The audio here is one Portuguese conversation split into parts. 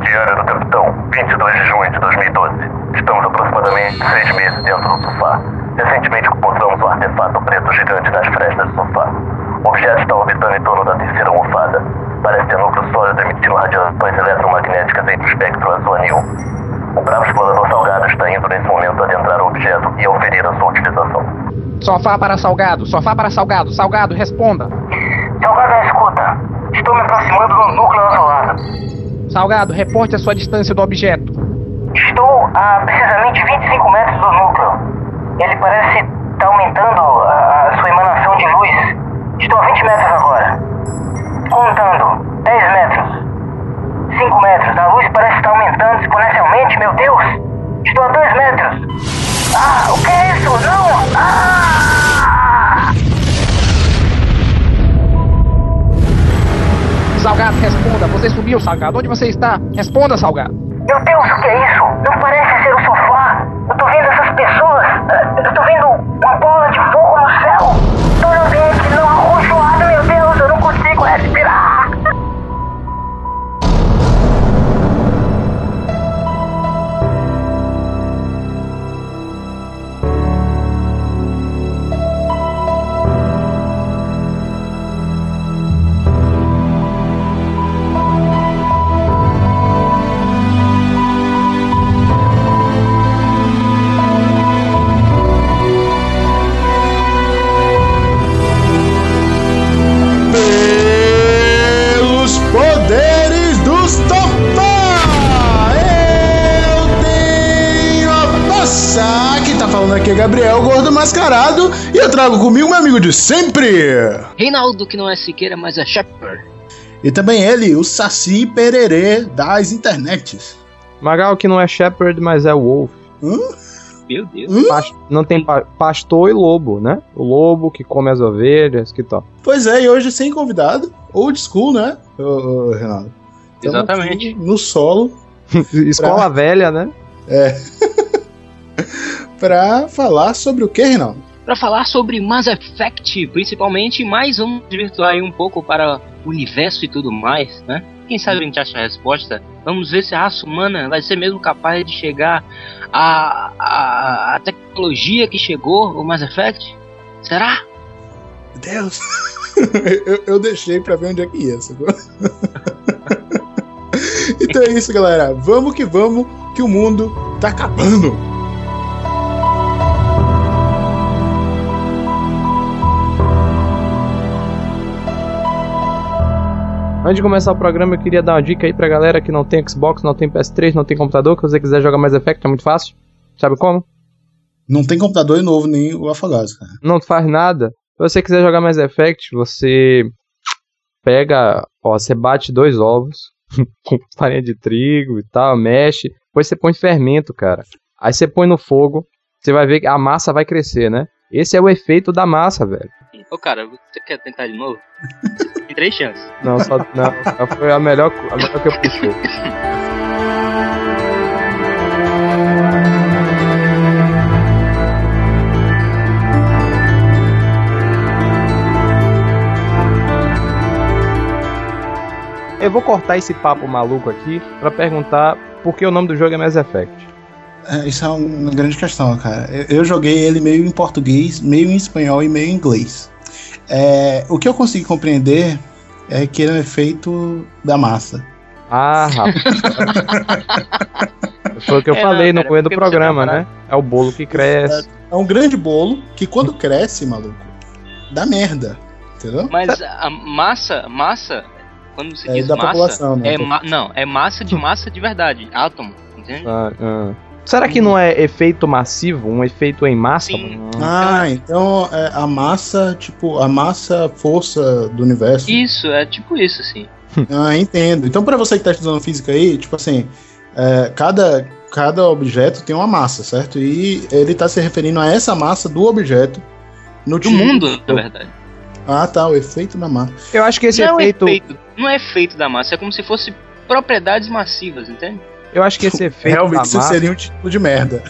Diário do Capitão, 22 de junho de 2012. Estamos aproximadamente seis meses dentro do sofá. Recentemente encontramos um artefato preto gigante nas frestas do sofá. O objeto está orbitando em torno da terceira almofada. Parece ter núcleo sólido emitindo radiações eletromagnéticas entre o espectro azul anil. O bravo explorador Salgado está indo nesse momento adentrar o objeto e oferir a sua utilização. Sofá para Salgado, sofá para Salgado, Salgado, responda. Salgado, escuta. Estou me aproximando do núcleo azulado. Salgado, reporte a sua distância do objeto. Estou a precisamente 25 metros do núcleo. Ele parece estar aumentando a, a sua emanação de luz. Estou a 20 metros agora. Contando. 10 metros. 5 metros. A luz parece estar aumentando exponencialmente, meu Deus. Estou a 2 metros. Ah, o que é isso? Não! Ah! Salgado, responda. Você subiu, Salgado. Onde você está? Responda, Salgado. Meu Deus, o que é isso? Não parece ser o sofá. Eu tô vendo essas pessoas. Eu tô vendo aqui é Gabriel Gordo Mascarado e eu trago comigo meu amigo de sempre. Reinaldo, que não é Siqueira, mas é Shepard. E também ele, o Saci Pererê das internets. Magal que não é Shepherd, mas é Wolf. Hã? Meu Deus. Hum? Não tem pa- pastor e lobo, né? O lobo que come as ovelhas, que tal. Pois é, e hoje sem convidado, old school, né, ô, Renato? Tamo Exatamente. No solo, Escola velha, né? pra falar sobre o que, Renato? Para falar sobre Mass Effect, principalmente, mas vamos desvirtuar aí um pouco para o universo e tudo mais, né? Quem sabe a gente acha a resposta. Vamos ver se a raça humana vai ser mesmo capaz de chegar à, à, à tecnologia que chegou o Mass Effect. Será? Deus! eu, eu deixei pra ver onde é que ia, sacou? então é isso, galera. Vamos que vamos, que o mundo tá acabando. Antes de começar o programa, eu queria dar uma dica aí pra galera que não tem Xbox, não tem PS3, não tem computador, que você quiser jogar Mass Effect, é muito fácil. Sabe como? Não tem computador novo nem o Afogados, cara. Não faz nada. Se você quiser jogar Mass Effect, você pega, ó, você bate dois ovos com farinha de trigo e tal, mexe, depois você põe fermento, cara. Aí você põe no fogo, você vai ver que a massa vai crescer, né? Esse é o efeito da massa, velho. Ô cara, você quer tentar de novo? Tem três chances. Não, só não, só foi a melhor, a melhor que eu puxei. Eu vou cortar esse papo maluco aqui pra perguntar por que o nome do jogo é Mass Effect. É, isso é uma grande questão, cara. Eu, eu joguei ele meio em português, meio em espanhol e meio em inglês. É, o que eu consegui compreender é que ele é feito da massa. Ah, rapaz. Foi o que eu É, falei não, no começo do programa, né? É o bolo que cresce. É um grande bolo que quando cresce, maluco, dá merda. Entendeu? Mas a massa, massa, quando se É diz da massa, população, né? é ma- não, é massa de massa de verdade, átomo, entende? Ah, ah. Será que não é efeito massivo? Um efeito em massa? Sim. Ah, então é a massa, tipo, a massa força do universo. Isso, é tipo isso, assim. Ah, entendo. Então, pra você que tá estudando física aí, tipo assim, é, cada, cada objeto tem uma massa, certo? E ele tá se referindo a essa massa do objeto no Do tipo- mundo, na verdade. Ah, tá, o efeito na massa. Eu acho que esse não, efeito. é efeito, não é efeito da massa, é como se fosse propriedades massivas, entende? Eu acho que esse efeito Realmente da isso massa. seria um título de merda.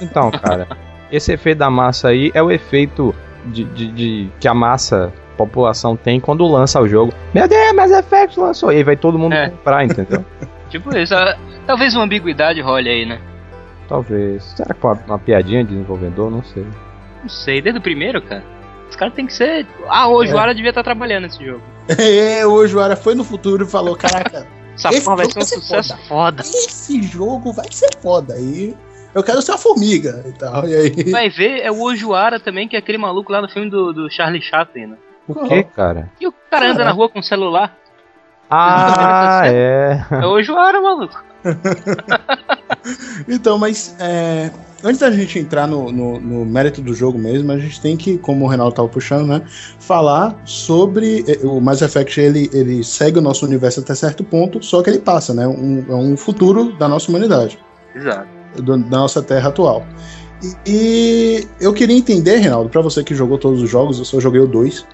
Então, cara, esse efeito da massa aí é o efeito de, de- de- que a massa população tem quando lança o jogo. Meu Deus, Mass Effect lançou. E aí vai todo mundo É. comprar, entendeu? Tipo isso. ah, Talvez uma ambiguidade role aí, né? Talvez. Será que foi uma, uma piadinha de desenvolvedor? Não sei. Não sei, desde o primeiro, cara. Os caras tem que ser. Ah, o Joara devia estar trabalhando nesse jogo. É, o Joara foi no futuro e falou: Caraca, Essa Esse porra vai ser um vai ser sucesso foda. esse jogo vai ser foda. E eu quero ser a formiga e tal. E aí. Vai ver, é o Ojuara também, que é aquele maluco lá no filme do, do Charlie Chaplin, né? Por quê, cara? E o cara anda Caraca. na rua com o celular. Ah, é. É o Ojuara, maluco. Então, mas é, antes da gente entrar no, no- no mérito do jogo mesmo, a gente tem que, como o Reinaldo tava puxando, né, falar sobre é, o Mass Effect. Ele, ele segue o nosso universo até certo ponto, só que ele passa, né? Um, é um futuro da nossa humanidade, Exato. do- da nossa Terra atual. E, e eu queria entender, Reinaldo, pra você que jogou todos os jogos, eu só joguei o 2.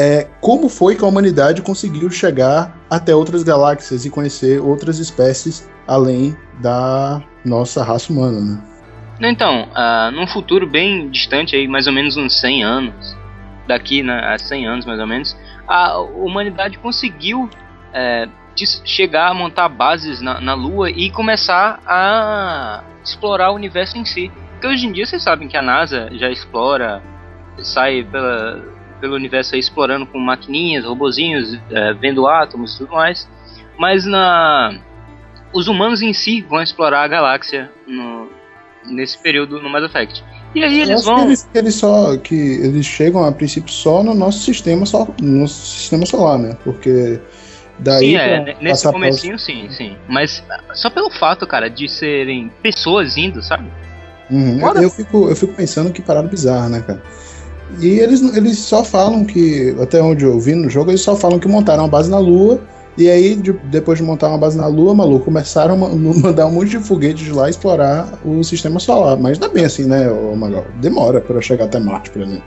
É, como foi que a humanidade conseguiu chegar até outras galáxias e conhecer outras espécies além da nossa raça humana, né? Então, ah, num futuro bem distante, aí, mais ou menos uns 100 anos, daqui né, a 100 anos mais ou menos, a humanidade conseguiu é, chegar a montar bases na, na Lua e começar a explorar o universo em si. Porque hoje em dia vocês sabem que a NASA já explora, sai pela, pelo universo aí explorando com maquininhas, robozinhos, é, vendo átomos e tudo mais. Mas na os humanos em si vão explorar a galáxia no- nesse período no Mass Effect. E aí eles vão. que eles, que eles só que eles chegam a princípio só no nosso sistema só no nosso sistema solar, né? Porque daí Sim, é, ne- nesse passar pra comecinho sim, sim. Mas ah, só pelo fato, cara, de serem pessoas indo, sabe? Uhum, eu, eu fico eu fico pensando que parada bizarra, né, cara? E eles eles só falam que até onde eu vi no jogo eles só falam que montaram uma base na Lua e aí de- depois de montar uma base na Lua, maluco, começaram a ma- mandar um monte de foguetes lá explorar o sistema solar. Mas não é bem assim, né, Magal? Demora pra chegar até Marte, por exemplo.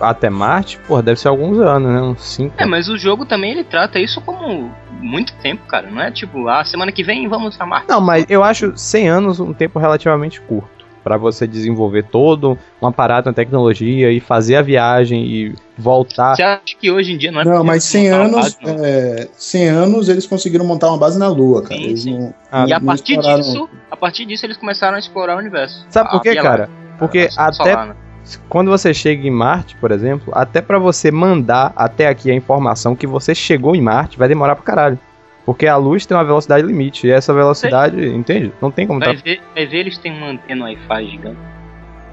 Até Marte, porra, deve ser alguns anos, né? Uns 5. É, mas o jogo também ele trata isso como muito tempo, cara. Não é tipo, ah, semana que vem vamos pra Marte. Não, mas eu acho 100 anos um tempo relativamente curto. Pra você desenvolver todo uma parada na tecnologia e fazer a viagem e voltar. Você acha que hoje em dia não é Não, possível mas 100 montar uma anos, base, não? é, 100 anos eles conseguiram montar uma base na Lua, cara. Sim, Eles sim. não- Ah, E a não partir exploraram- disso, a partir disso eles começaram a explorar o universo. Sabe por A quê, cara? Porque a Sistema até Solar, né? quando você chega em Marte, por exemplo, até pra você mandar até aqui a informação que você chegou em Marte, vai demorar pra caralho. Porque a luz tem uma velocidade limite. E essa velocidade, entende? Não tem como Vai tá. ver, vai ver, eles têm uma antena Wi-Fi gigante.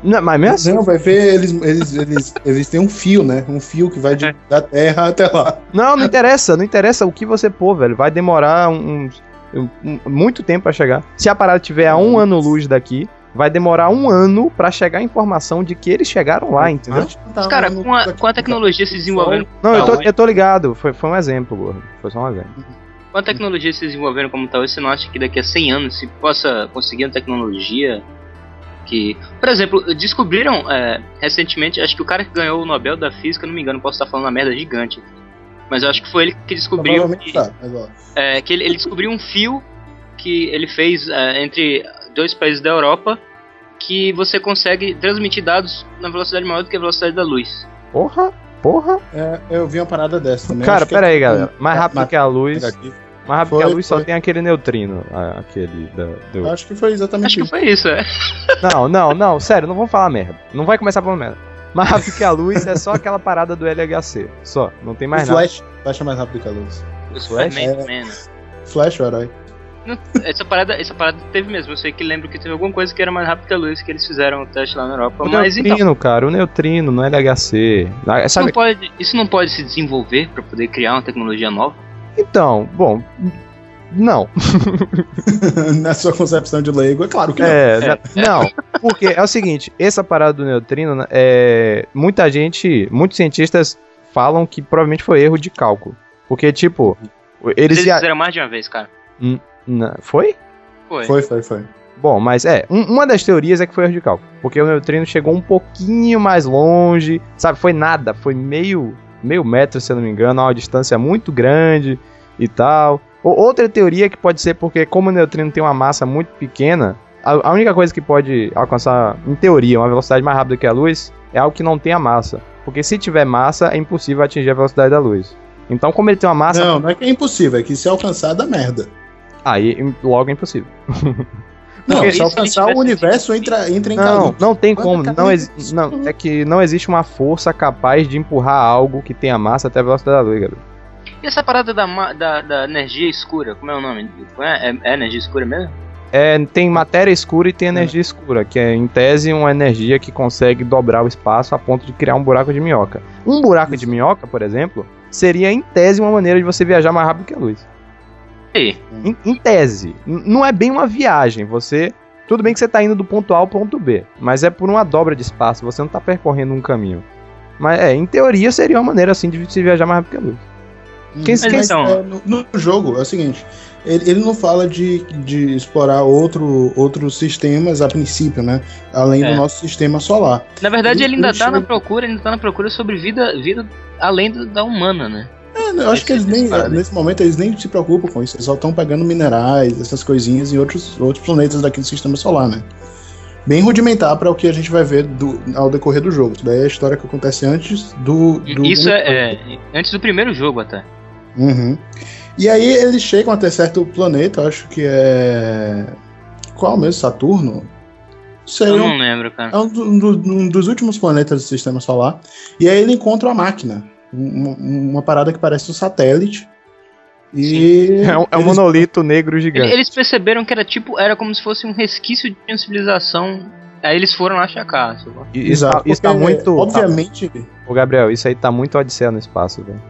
Não, mas mesmo assim. Não, vai ver, eles, eles, eles, eles têm um fio, né? Um fio que vai de- da Terra até lá. Não, não interessa, não interessa o que você pôr, velho. Vai demorar um, um- um- muito tempo pra chegar. Se a parada tiver a um ano luz daqui, vai demorar um ano pra chegar a informação de que eles chegaram lá, entendeu? Tá Mas, cara, com a, com a tecnologia se desenvolvendo. Não, eu tô, eu tô ligado. Foi, foi um exemplo, gordo. Foi só um exemplo. Com a tecnologia se desenvolvendo como tal, você não acha que daqui a 100 anos se possa conseguir uma tecnologia que. Por exemplo, descobriram é, recentemente, acho que o cara que ganhou o Nobel da Física, não me engano, posso estar falando uma merda gigante. Mas eu acho que foi ele que descobriu. Que, tá, mas ó. é, que ele, ele descobriu um fio que ele fez é, entre dois países da Europa que você consegue transmitir dados na velocidade maior do que a velocidade da luz. Porra, porra. É, eu vi uma parada dessa também. Cara, que pera aí, é- galera. Mais rápido Mas- que a luz. aqui. Mais rápido Foi, que a luz só foi. tem aquele neutrino. Aquele da. do- Acho que foi exatamente Acho que isso. foi isso, é. Não, não, não, sério, não vamos falar merda. Não vai começar falando merda. Mais rápido que a luz é só aquela parada do LHC. Só, não tem mais o nada. Flash, Flash é mais rápido que a luz. Isso Flash? foi Man, Man. Flash, o herói. Não, essa parada, essa parada teve mesmo. Eu sei que lembro que teve alguma coisa que era mais rápido que a luz que eles fizeram o teste lá na Europa. O mas então, neutrino, cara, o neutrino no LHC. Ah, isso não, Sabe? pode, isso não pode se desenvolver pra poder criar uma tecnologia nova? Então, bom. Não. Na sua concepção de leigo, é claro que não. É, né, não. Porque é o seguinte, essa parada do neutrino, né, é, muita gente, muitos cientistas falam que provavelmente foi erro de cálculo. Porque, tipo, eles Eles fizeram mais de uma vez, cara. Na- Foi? Foi. Foi, foi, foi. Bom, mas é, um- uma das teorias é que foi erro de cálculo. Porque o neutrino chegou um pouquinho mais longe, sabe? Foi nada, foi meio, meio metro, se eu não me engano, a uma distância muito grande e tal. Outra teoria que pode ser porque, como o neutrino tem uma massa muito pequena, a, a única coisa que pode alcançar, em teoria, uma velocidade mais rápida que a luz é algo que não tenha massa. Porque se tiver massa, é impossível atingir a velocidade da luz. Então, como ele tem uma massa. Não, não é que é impossível, é que se alcançar dá merda. Aí logo é impossível. Não, se alcançar o universo entra, entra em Não, não tem como. Não, não, é que não existe uma força capaz de empurrar algo que tenha massa até a velocidade da luz, Gabriel. E essa parada da, da, da energia escura, como é o nome? É, é, é energia escura mesmo? É, tem matéria escura e tem energia escura, que é, em tese, uma energia que consegue dobrar o espaço a ponto de criar um buraco de minhoca. Um buraco de minhoca, por exemplo, seria, em tese, uma maneira de você viajar mais rápido que a luz. E Em, em tese. Não é bem uma viagem. Você. Tudo bem que você tá indo do ponto A ao ponto B, mas é por uma dobra de espaço, você não tá percorrendo um caminho. Mas é, em teoria seria uma maneira assim de se viajar mais rápido que a luz. Quem- Mas, quem- então- é, no, no jogo é o seguinte: ele, ele não fala de, de explorar outro, outros sistemas a princípio, né? Além É. do nosso sistema solar. Na verdade, Ele- ele ainda ele tá chega- na procura, ainda tá na procura sobre vida, vida além da humana, né? É, eu acho que eles nem, nesse momento eles nem se preocupam com isso, eles só estão pegando minerais, essas coisinhas em outros, outros planetas daqui do sistema solar, né? Bem rudimentar para o que a gente vai ver do- ao decorrer do jogo. Isso daí é a história que acontece antes do. do Isso é, é antes do primeiro jogo até. Uhum. E aí eles chegam até certo planeta, acho que é. Qual mesmo? Saturno? Seria Eu não lembro, cara. é um, do- um dos últimos planetas do sistema solar. E aí ele encontra uma máquina. Uma, uma parada que parece um satélite. E. É um, é um eles- monolito negro gigante. Eles perceberam que era tipo, era como se fosse um resquício de uma civilização. Aí eles foram lá checar. E tá, Exato, isso tá muito. Obviamente, Ô, Gabriel, isso aí tá muito Odisseia no espaço, velho.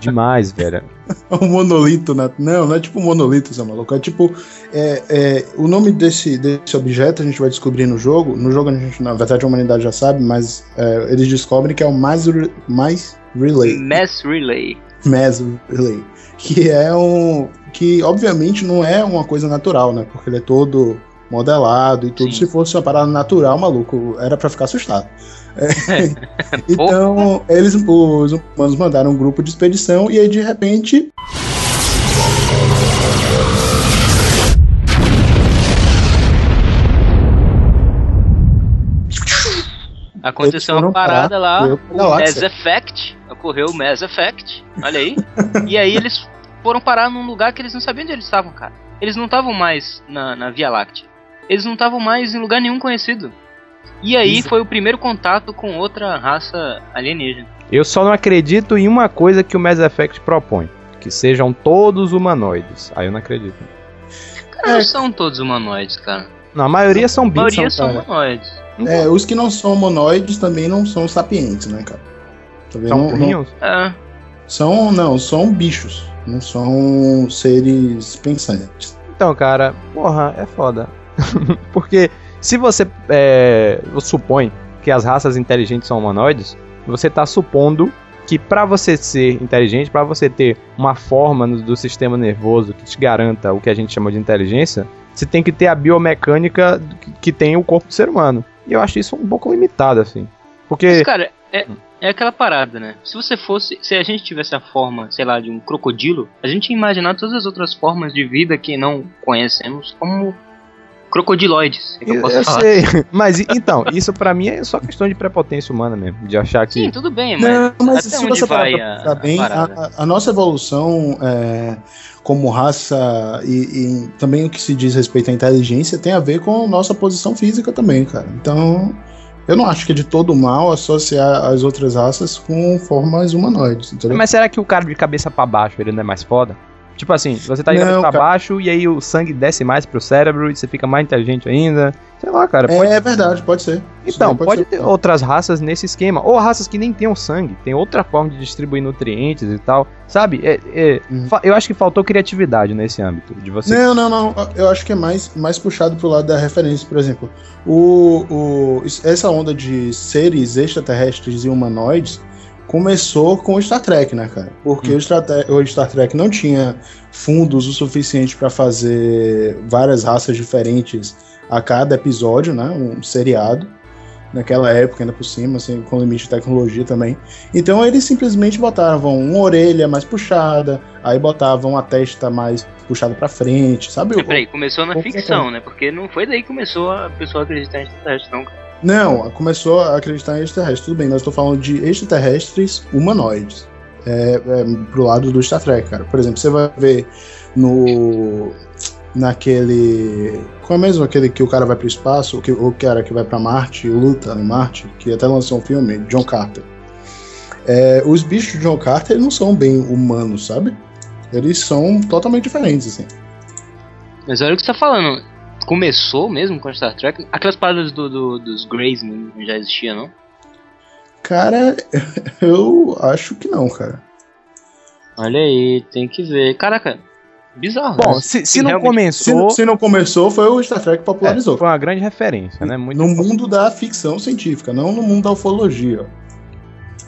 Demais, velho. é um monolito. Na... Não, não é tipo um monolito, seu maluco. É tipo. É, é, o nome desse, desse objeto a gente vai descobrir no jogo. No jogo, a gente, na verdade, a humanidade já sabe, mas é, eles descobrem que é o mais, mais relay. Mass Relay. Mass relay. Que é um. Que obviamente não é uma coisa natural, né? Porque ele é todo modelado e tudo. Sim. Se fosse uma parada natural, maluco, era pra ficar assustado. É, então, eles, os humanos mandaram um grupo de expedição e aí de repente. Aconteceu uma parada lá, o. Mass Effect. Ocorreu o Mass Effect. Olha aí. e aí eles foram parar num lugar que eles não sabiam onde eles estavam, cara. Eles não estavam mais na, na Via Láctea. Eles não estavam mais em lugar nenhum conhecido. E aí Isso. foi o primeiro contato com outra raça alienígena. Eu só não acredito em uma coisa que o Mass Effect propõe: que sejam todos humanoides. Aí eu não acredito. Cara, É. não são todos humanoides, cara. Não, a maioria são A maioria bichos. são cara. humanoides. É, os que não são monoides também não são sapientes, né, cara? Também São não- não- burrinhos? É. São, não, são bichos. Não são seres pensantes. Então, cara, porra, é foda. Porque se você é, supõe que as raças inteligentes são humanoides, você tá supondo que pra você ser inteligente, pra você ter uma forma no- do sistema nervoso que te garanta o que a gente chama de inteligência, você tem que ter a biomecânica que- que tem o corpo do ser humano. E eu acho isso um pouco limitado, assim. Porque. Mas, cara, é, é aquela parada, né? Se você fosse. Se a gente tivesse a forma, sei lá, de um crocodilo, a gente ia imaginar todas as outras formas de vida que não conhecemos como crocodiloides. é que eu Eu, posso eu falar. sei, mas então, isso pra mim é só questão de prepotência humana mesmo, de achar que Sim, tudo bem, mas. Não, mas até se onde você vai a- bem, a, parada? a- a nossa evolução é, como raça e, e também o que se diz respeito à inteligência tem a ver com a nossa posição física também, cara. Então, eu não acho que é de todo mal associar as outras raças com formas humanoides, entendeu? Mas será que o cara de cabeça pra baixo ele não é mais foda? Tipo assim, você tá de Não, cabeça pra baixo e aí o sangue desce mais pro cérebro e você fica mais inteligente ainda. Sei lá, cara. pode- É verdade, pode ser. Então, daí pode, ser. ter outras raças nesse esquema. Ou raças que nem tenham sangue, tem outra forma de distribuir nutrientes e tal. Sabe? É- é, Uhum. Eu acho que faltou criatividade nesse âmbito. De você. Não, não, não. Eu acho que é mais, mais puxado pro lado da referência. Por exemplo, o, o, essa onda de seres extraterrestres e humanoides começou com o Star Trek, né, cara? Porque o, Star Trek, o Star Trek não tinha fundos o suficiente para fazer várias raças diferentes a cada episódio, né? Um seriado. Naquela época, ainda por cima, assim, com limite de tecnologia também. Então eles simplesmente botavam uma orelha mais puxada, aí botavam a testa mais puxada pra frente, sabe? É, peraí, começou na Vou ficção, né? Porque não foi daí que começou a pessoa acreditar em extraterrestre, não. cara. Não, começou a acreditar em extraterrestres, tudo bem, eu tô falando de extraterrestres humanoides. É, é, pro lado do Star Trek, cara. Por exemplo, você vai ver no. Naquele. Qual é mesmo aquele que o cara vai pro espaço, que, o cara que vai pra Marte, o luta em Marte, que até lançou um filme, John Carter. É, os bichos de John Carter não são bem humanos, sabe? Eles são totalmente diferentes, assim. Mas olha o que você tá falando. Começou mesmo com Star Trek? Aquelas paradas do, do- dos Greys não já existiam, não? Cara, eu acho que não, cara. Olha aí, tem que ver. Caraca, bizarro. Bom, né? se, se não Realmente- Se, começou. se não começou, foi o Star Trek que é, popularizou. foi uma grande referência, né? Muito no mundo da ficção científica, não no mundo da ufologia.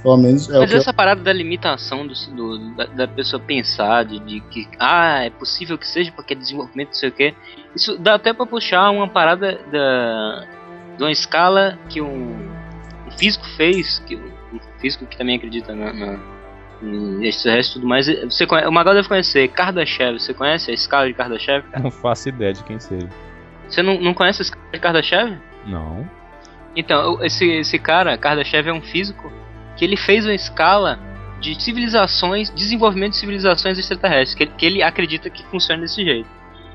Pelo menos é o Mas que eu- essa parada da limitação do, do- da, da pessoa pensar, de, de que, ah, é possível que seja porque é desenvolvimento, não sei o quê. Isso dá até pra puxar uma parada da, de uma escala que um, um físico fez, que um físico que também acredita na, na, extraterrestre e tudo mais. Você conhece, o Magal deve conhecer Kardashev, você conhece a escala de Kardashev? cara? Não faço ideia de quem seja. Você não, não conhece a escala de Kardashev? Não. Então, esse, esse cara, Kardashev, é um físico que ele fez uma escala de civilizações, desenvolvimento de civilizações extraterrestres, que que ele acredita que funciona desse jeito.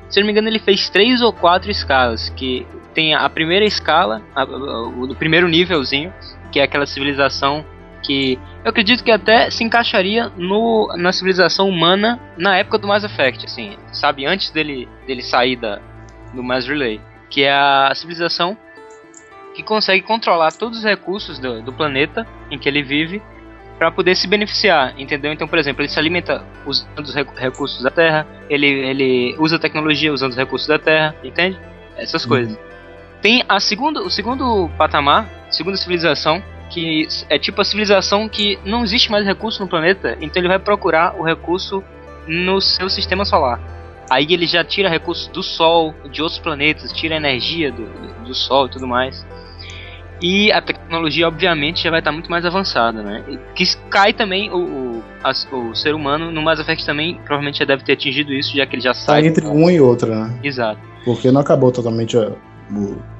Se não me engano, ele fez três ou quatro escalas, que tem a primeira escala, a- a- o primeiro nívelzinho, que é aquela civilização que eu acredito que até se encaixaria no, na civilização humana na época do Mass Effect, assim, sabe, antes dele, dele sair da, do Mass Relay, que é a civilização que consegue controlar todos os recursos do, do planeta em que ele vive para poder se beneficiar, entendeu? Então, por exemplo, ele se alimenta usando os recu- recursos da Terra, ele, ele usa tecnologia usando os recursos da Terra, entende? Essas coisas. Tem a segunda, o segundo patamar, segunda civilização, que é tipo a civilização que não existe mais recurso no planeta, então ele vai procurar o recurso no seu sistema solar. Aí ele já tira recursos do Sol, de outros planetas, tira energia do, do Sol e tudo mais. E a tecnologia, obviamente, já vai estar muito mais avançada, né? Que cai também o, o, as- o ser humano no Mass Effect também, provavelmente já deve ter atingido isso, já que ele já tá sai. entre um e outro, né? Exato. Porque não acabou totalmente a,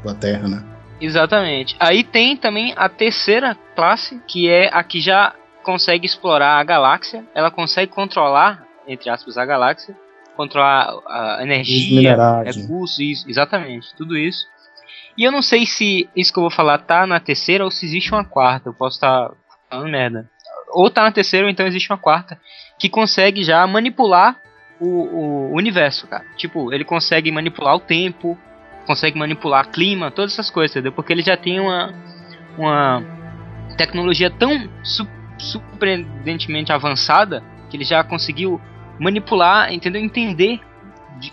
a Terra, né? Exatamente. Aí tem também a terceira classe, que é a que já consegue explorar a galáxia. Ela consegue controlar, entre aspas, a galáxia, controlar a energia, recursos, isso, exatamente, tudo isso. E eu não sei se isso que eu vou falar tá na terceira ou se existe uma quarta. Eu posso estar falando merda. Ou tá na terceira ou então existe uma quarta que consegue já manipular o, o universo, cara. Tipo, ele consegue manipular o tempo, consegue manipular clima, todas essas coisas, entendeu? Porque ele já tem uma, uma tecnologia tão su surpreendentemente avançada que ele já conseguiu manipular, entendeu? Entender, de-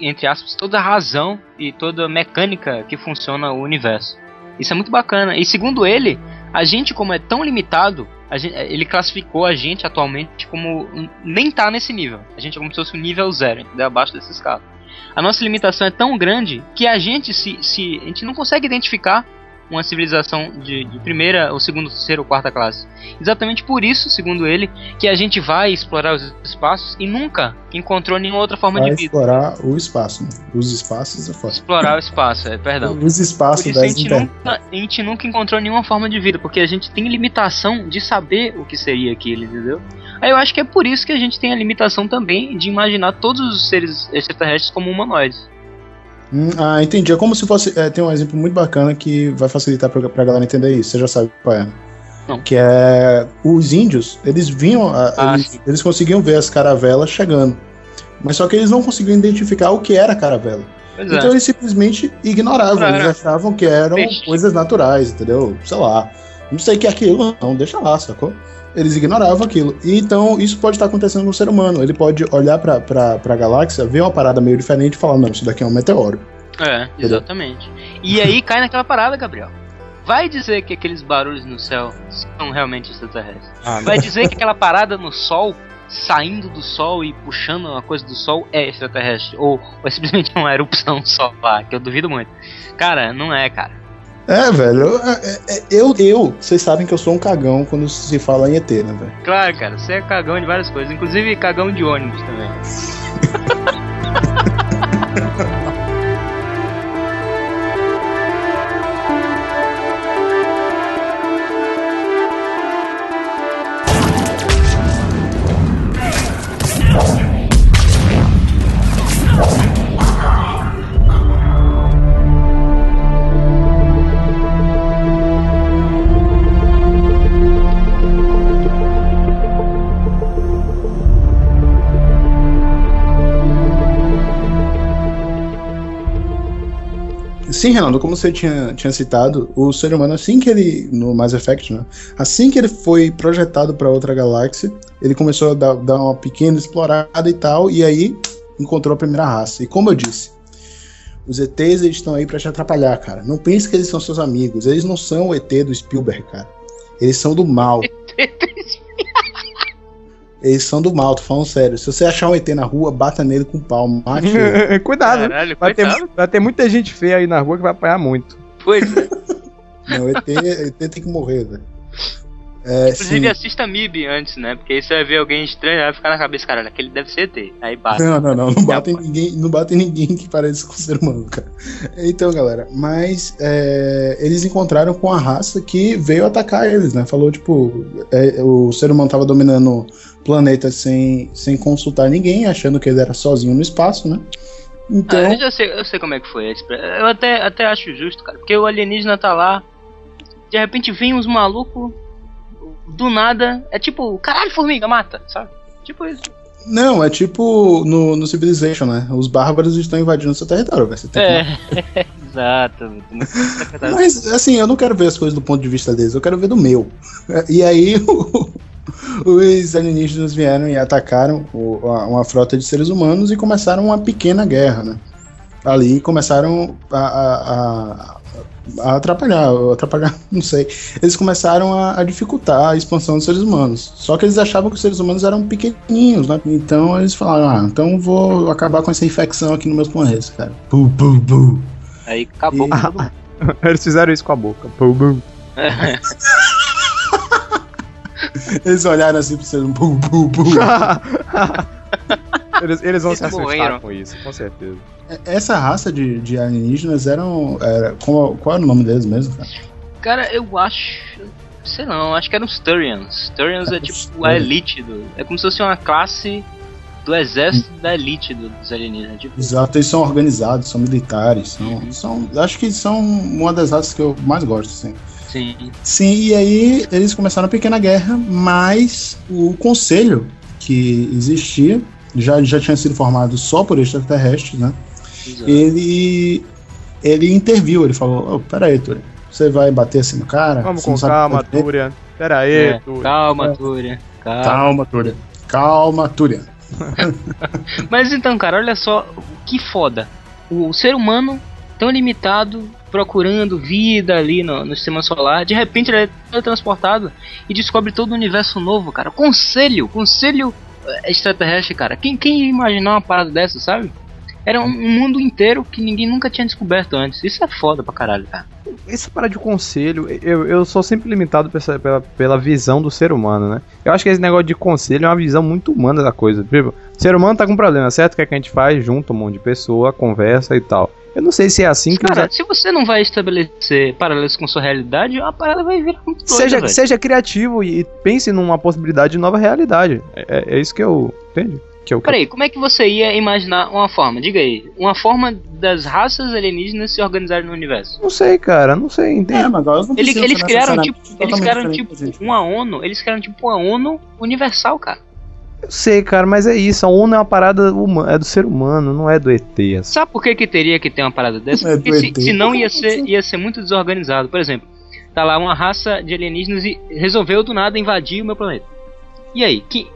entre aspas, toda a razão e toda a mecânica que funciona o universo. Isso é muito bacana. E segundo ele, a gente como é tão limitado, gente- ele classificou a gente atualmente como nem tá nesse nível. A gente é como se fosse um nível zero, entendeu? abaixo dessa escala. A nossa limitação é tão grande que a gente se, se a gente não consegue identificar uma civilização de, de primeira, ou segunda, terceira ou quarta classe. Exatamente por isso, segundo ele, que a gente vai explorar os espaços e nunca encontrou nenhuma outra forma Vai de vida. explorar o espaço, né? Os espaços é foda. Explorar o espaço, é, perdão. Os espaços isso a das gente, inter... nunca, a gente nunca encontrou nenhuma forma de vida, porque a gente tem limitação de saber o que seria aquilo, entendeu? Aí eu acho que é por isso que a gente tem a limitação também de imaginar todos os seres extraterrestres como humanoides. Hum, ah, entendi. É como se fosse. é, tem um exemplo muito bacana que vai facilitar pra, pra galera entender isso. Você já sabe qual é. Não. Que é. Os índios, eles vinham. a- Ah, eles, eles conseguiam ver as caravelas chegando. Mas só que eles não conseguiam identificar o que era a caravela. Pois Então é. eles simplesmente ignoravam. Eles achavam que eram Peixe. coisas naturais, entendeu? Sei lá. Não sei o que é aquilo, não, deixa lá, sacou? Eles ignoravam aquilo. E então isso pode estar acontecendo com o ser humano. Ele pode olhar pra, pra, pra galáxia, ver uma parada meio diferente e falar: não, isso daqui é um meteoro. É, exatamente. E aí cai naquela parada, Gabriel. Vai dizer que aqueles barulhos no céu são realmente extraterrestres. Ah, Vai dizer que aquela parada no sol, saindo do sol e puxando uma coisa do sol, é extraterrestre. Ou, ou é simplesmente uma erupção solar, que eu duvido muito. Cara, não é, cara. É, velho. eu- é- é- Eu, eu, vocês sabem que eu sou um cagão quando se fala em ET, né, velho? Claro, cara, você é cagão de várias coisas, inclusive cagão de ônibus também. Sim, Renato, como você tinha, tinha citado, o ser humano, assim que ele. No Mass Effect, né? Assim que ele foi projetado para outra galáxia, ele começou a dar, dar uma pequena explorada e tal, e aí encontrou a primeira raça. E como eu disse, os ETs eles estão aí para te atrapalhar, cara. Não pense que eles são seus amigos. Eles não são o ET do Spielberg, cara. Eles são do mal. Eles são do mal, tô falando sério. Se você achar um ET na rua, bata nele com pau, mate ele. Cuidado, né? Caralho, vai ter, vai ter muita gente feia aí na rua que vai apanhar muito. Pois é. Não, ET, ET tem que morrer, velho. É, Inclusive sim. assista MIB antes, né? Porque aí você vai ver alguém estranho, vai ficar na cabeça, caralho, aquele deve ser ET. Aí bate. Não, não, não, não bate em ninguém, não bate em ninguém que pareça com o ser humano, cara. Então, galera, mas é, eles encontraram com a raça que veio atacar eles, né? Falou, tipo, é, o ser humano tava dominando o planeta sem, sem consultar ninguém, achando que ele era sozinho no espaço, né? Então, Ah, eu sei, eu sei como é que foi. Eu até, até acho justo, cara. Porque o alienígena tá lá, de repente vem uns malucos, do nada, é tipo, caralho, formiga, mata, sabe? Tipo isso. não, é tipo no, no Civilization, né? Os bárbaros estão invadindo seu território, vai ser É, exato. Mas, assim, eu não quero ver as coisas do ponto de vista deles, eu quero ver do meu. E aí, o- os alienígenas vieram e atacaram o- a- uma frota de seres humanos e começaram uma pequena guerra, né? Ali começaram a, a- a- a atrapalhar, atrapalhar, não sei. Eles começaram a, a dificultar a expansão dos seres humanos. Só que eles achavam que os seres humanos eram pequenininhos, né? Então eles falaram, ah, então vou acabar com essa infecção aqui nos meus planetas, cara. Pu, pu, pu. Aí acabou. E- Eles fizeram isso com a boca. Pum, bum. Eles olharam assim pro ser um pu, pu, pu. eles, eles vão Eles se assustar morreram. com isso, com certeza. Essa raça de, de alienígenas eram. Era, qual, qual era o nome deles mesmo, cara? Cara, eu acho. Sei não, acho que eram os Turians. Turians é tipo a elite do. É como se fosse uma classe do exército da elite do- dos alienígenas. Tipo, Exato, eles são organizados, são militares, são. são acho que são uma das raças que eu mais gosto, assim. Sim. Sim, e aí eles começaram a pequena guerra, mas o conselho que existia já, já tinha sido formado só por extraterrestres, né? exato. Ele. Ele interviu, ele falou, oh, peraí, Túlio, você vai bater assim no cara? Vamos com calma, fazer?" Túria. Pera aí, É, Túria. calma, Túria. Calma. Calma, Túria. Calma, Túria. Mas então, cara, olha só que foda. O ser humano tão limitado, procurando vida ali no, no sistema solar, de repente ele é teletransportado e descobre todo um universo novo, cara. Conselho, conselho eh, extraterrestre, cara. Quem, quem ia imaginar uma parada dessa, sabe? Era um, mundo inteiro que ninguém nunca tinha descoberto antes. Isso é foda pra caralho, cara. Essa parada de conselho, eu, eu sou sempre limitado essa- pela, pela visão do ser humano, né? Eu acho que esse negócio de conselho é uma visão muito humana da coisa. Tipo, o ser humano tá com problema, certo? O que, é que a gente faz? Junta um monte de pessoa, conversa e tal. Eu não sei se é assim que os Cara, se você não vai estabelecer paralelos com sua realidade, a parada vai virar muito doida, seja, velho. seja criativo e, pense numa possibilidade de nova realidade. É, é- é isso que eu. Entende? Que eu, Peraí, como é que você ia imaginar uma forma? Diga aí. Uma forma das raças alienígenas se organizarem no universo. Não sei, cara, não sei, entende? É, mas elas não Eles, precisam eles criaram tipo, eles criaram tipo uma ONU, eles criaram tipo uma ONU universal, cara. Eu sei, cara, mas é isso. A ONU é uma parada humana, é do ser humano, não é do ET. assim. Sabe por que, que teria que ter uma parada dessa? É Porque se, senão ia ser, ia ser muito desorganizado. Por exemplo, tá lá uma raça de alienígenas e resolveu do nada invadir o meu planeta. E aí, que,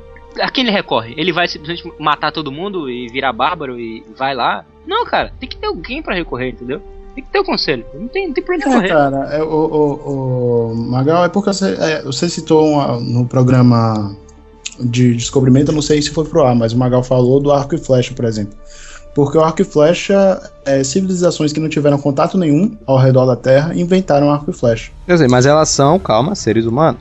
a quem ele recorre? Ele vai simplesmente matar todo mundo e virar bárbaro e vai lá? Não, cara, tem que ter alguém pra recorrer, entendeu? Tem que ter o conselho. Não tem, não tem pra onde É, correr. cara, é, o, o, o Magal, é porque você, é, você citou uma- no programa de descobrimento, eu não sei se foi pro ar, mas o Magal falou do arco e flecha, por exemplo. Porque o arco e flecha, é, civilizações que não tiveram contato nenhum ao redor da Terra inventaram arco e flecha. Eu sei, mas elas são, calma, seres humanos.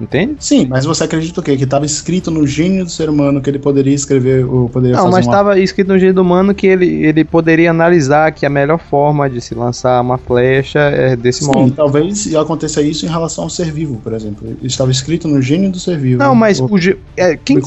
Entende? Sim, mas você acredita o quê? Que estava escrito no gênio do ser humano que ele poderia escrever ou poderia Não, mas estava escrito no jeito humano que ele, ele poderia analisar que a melhor forma de se lançar uma flecha é desse Sim, modo. talvez aconteça isso em relação ao ser vivo, por exemplo. Estava escrito no gênio do ser vivo. Não, mas O o, ge- é, quem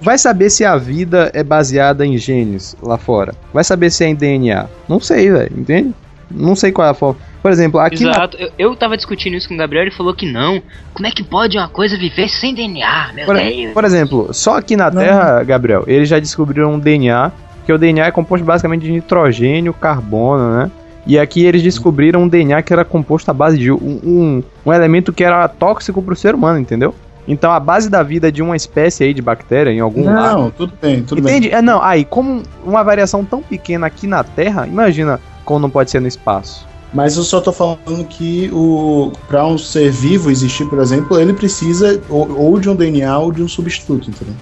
vai saber se a vida é baseada em genes lá fora? Vai saber se é em DNA? Não sei, velho, entende? Não sei qual é a forma. Por exemplo, aqui na Exato, eu, eu tava discutindo isso com o Gabriel e ele falou que não. Como é que pode uma coisa viver sem DNA? Meu Por, Deus. por exemplo, só aqui na Não. Terra, Gabriel, eles já descobriram um DNA, que o DNA é composto basicamente de nitrogênio, carbono, né? E aqui eles descobriram um DNA que era composto à base de um, um, um elemento que era tóxico pro ser humano, entendeu? Então a base da vida de uma espécie aí de bactéria em algum lugar. Não, tudo bem, tudo Entende? É, não, aí, como uma variação tão pequena aqui na Terra, imagina como não pode ser no espaço. Mas eu só tô falando que o para um ser vivo existir, por exemplo, ele precisa ou, ou de um DNA ou de um substituto, entendeu?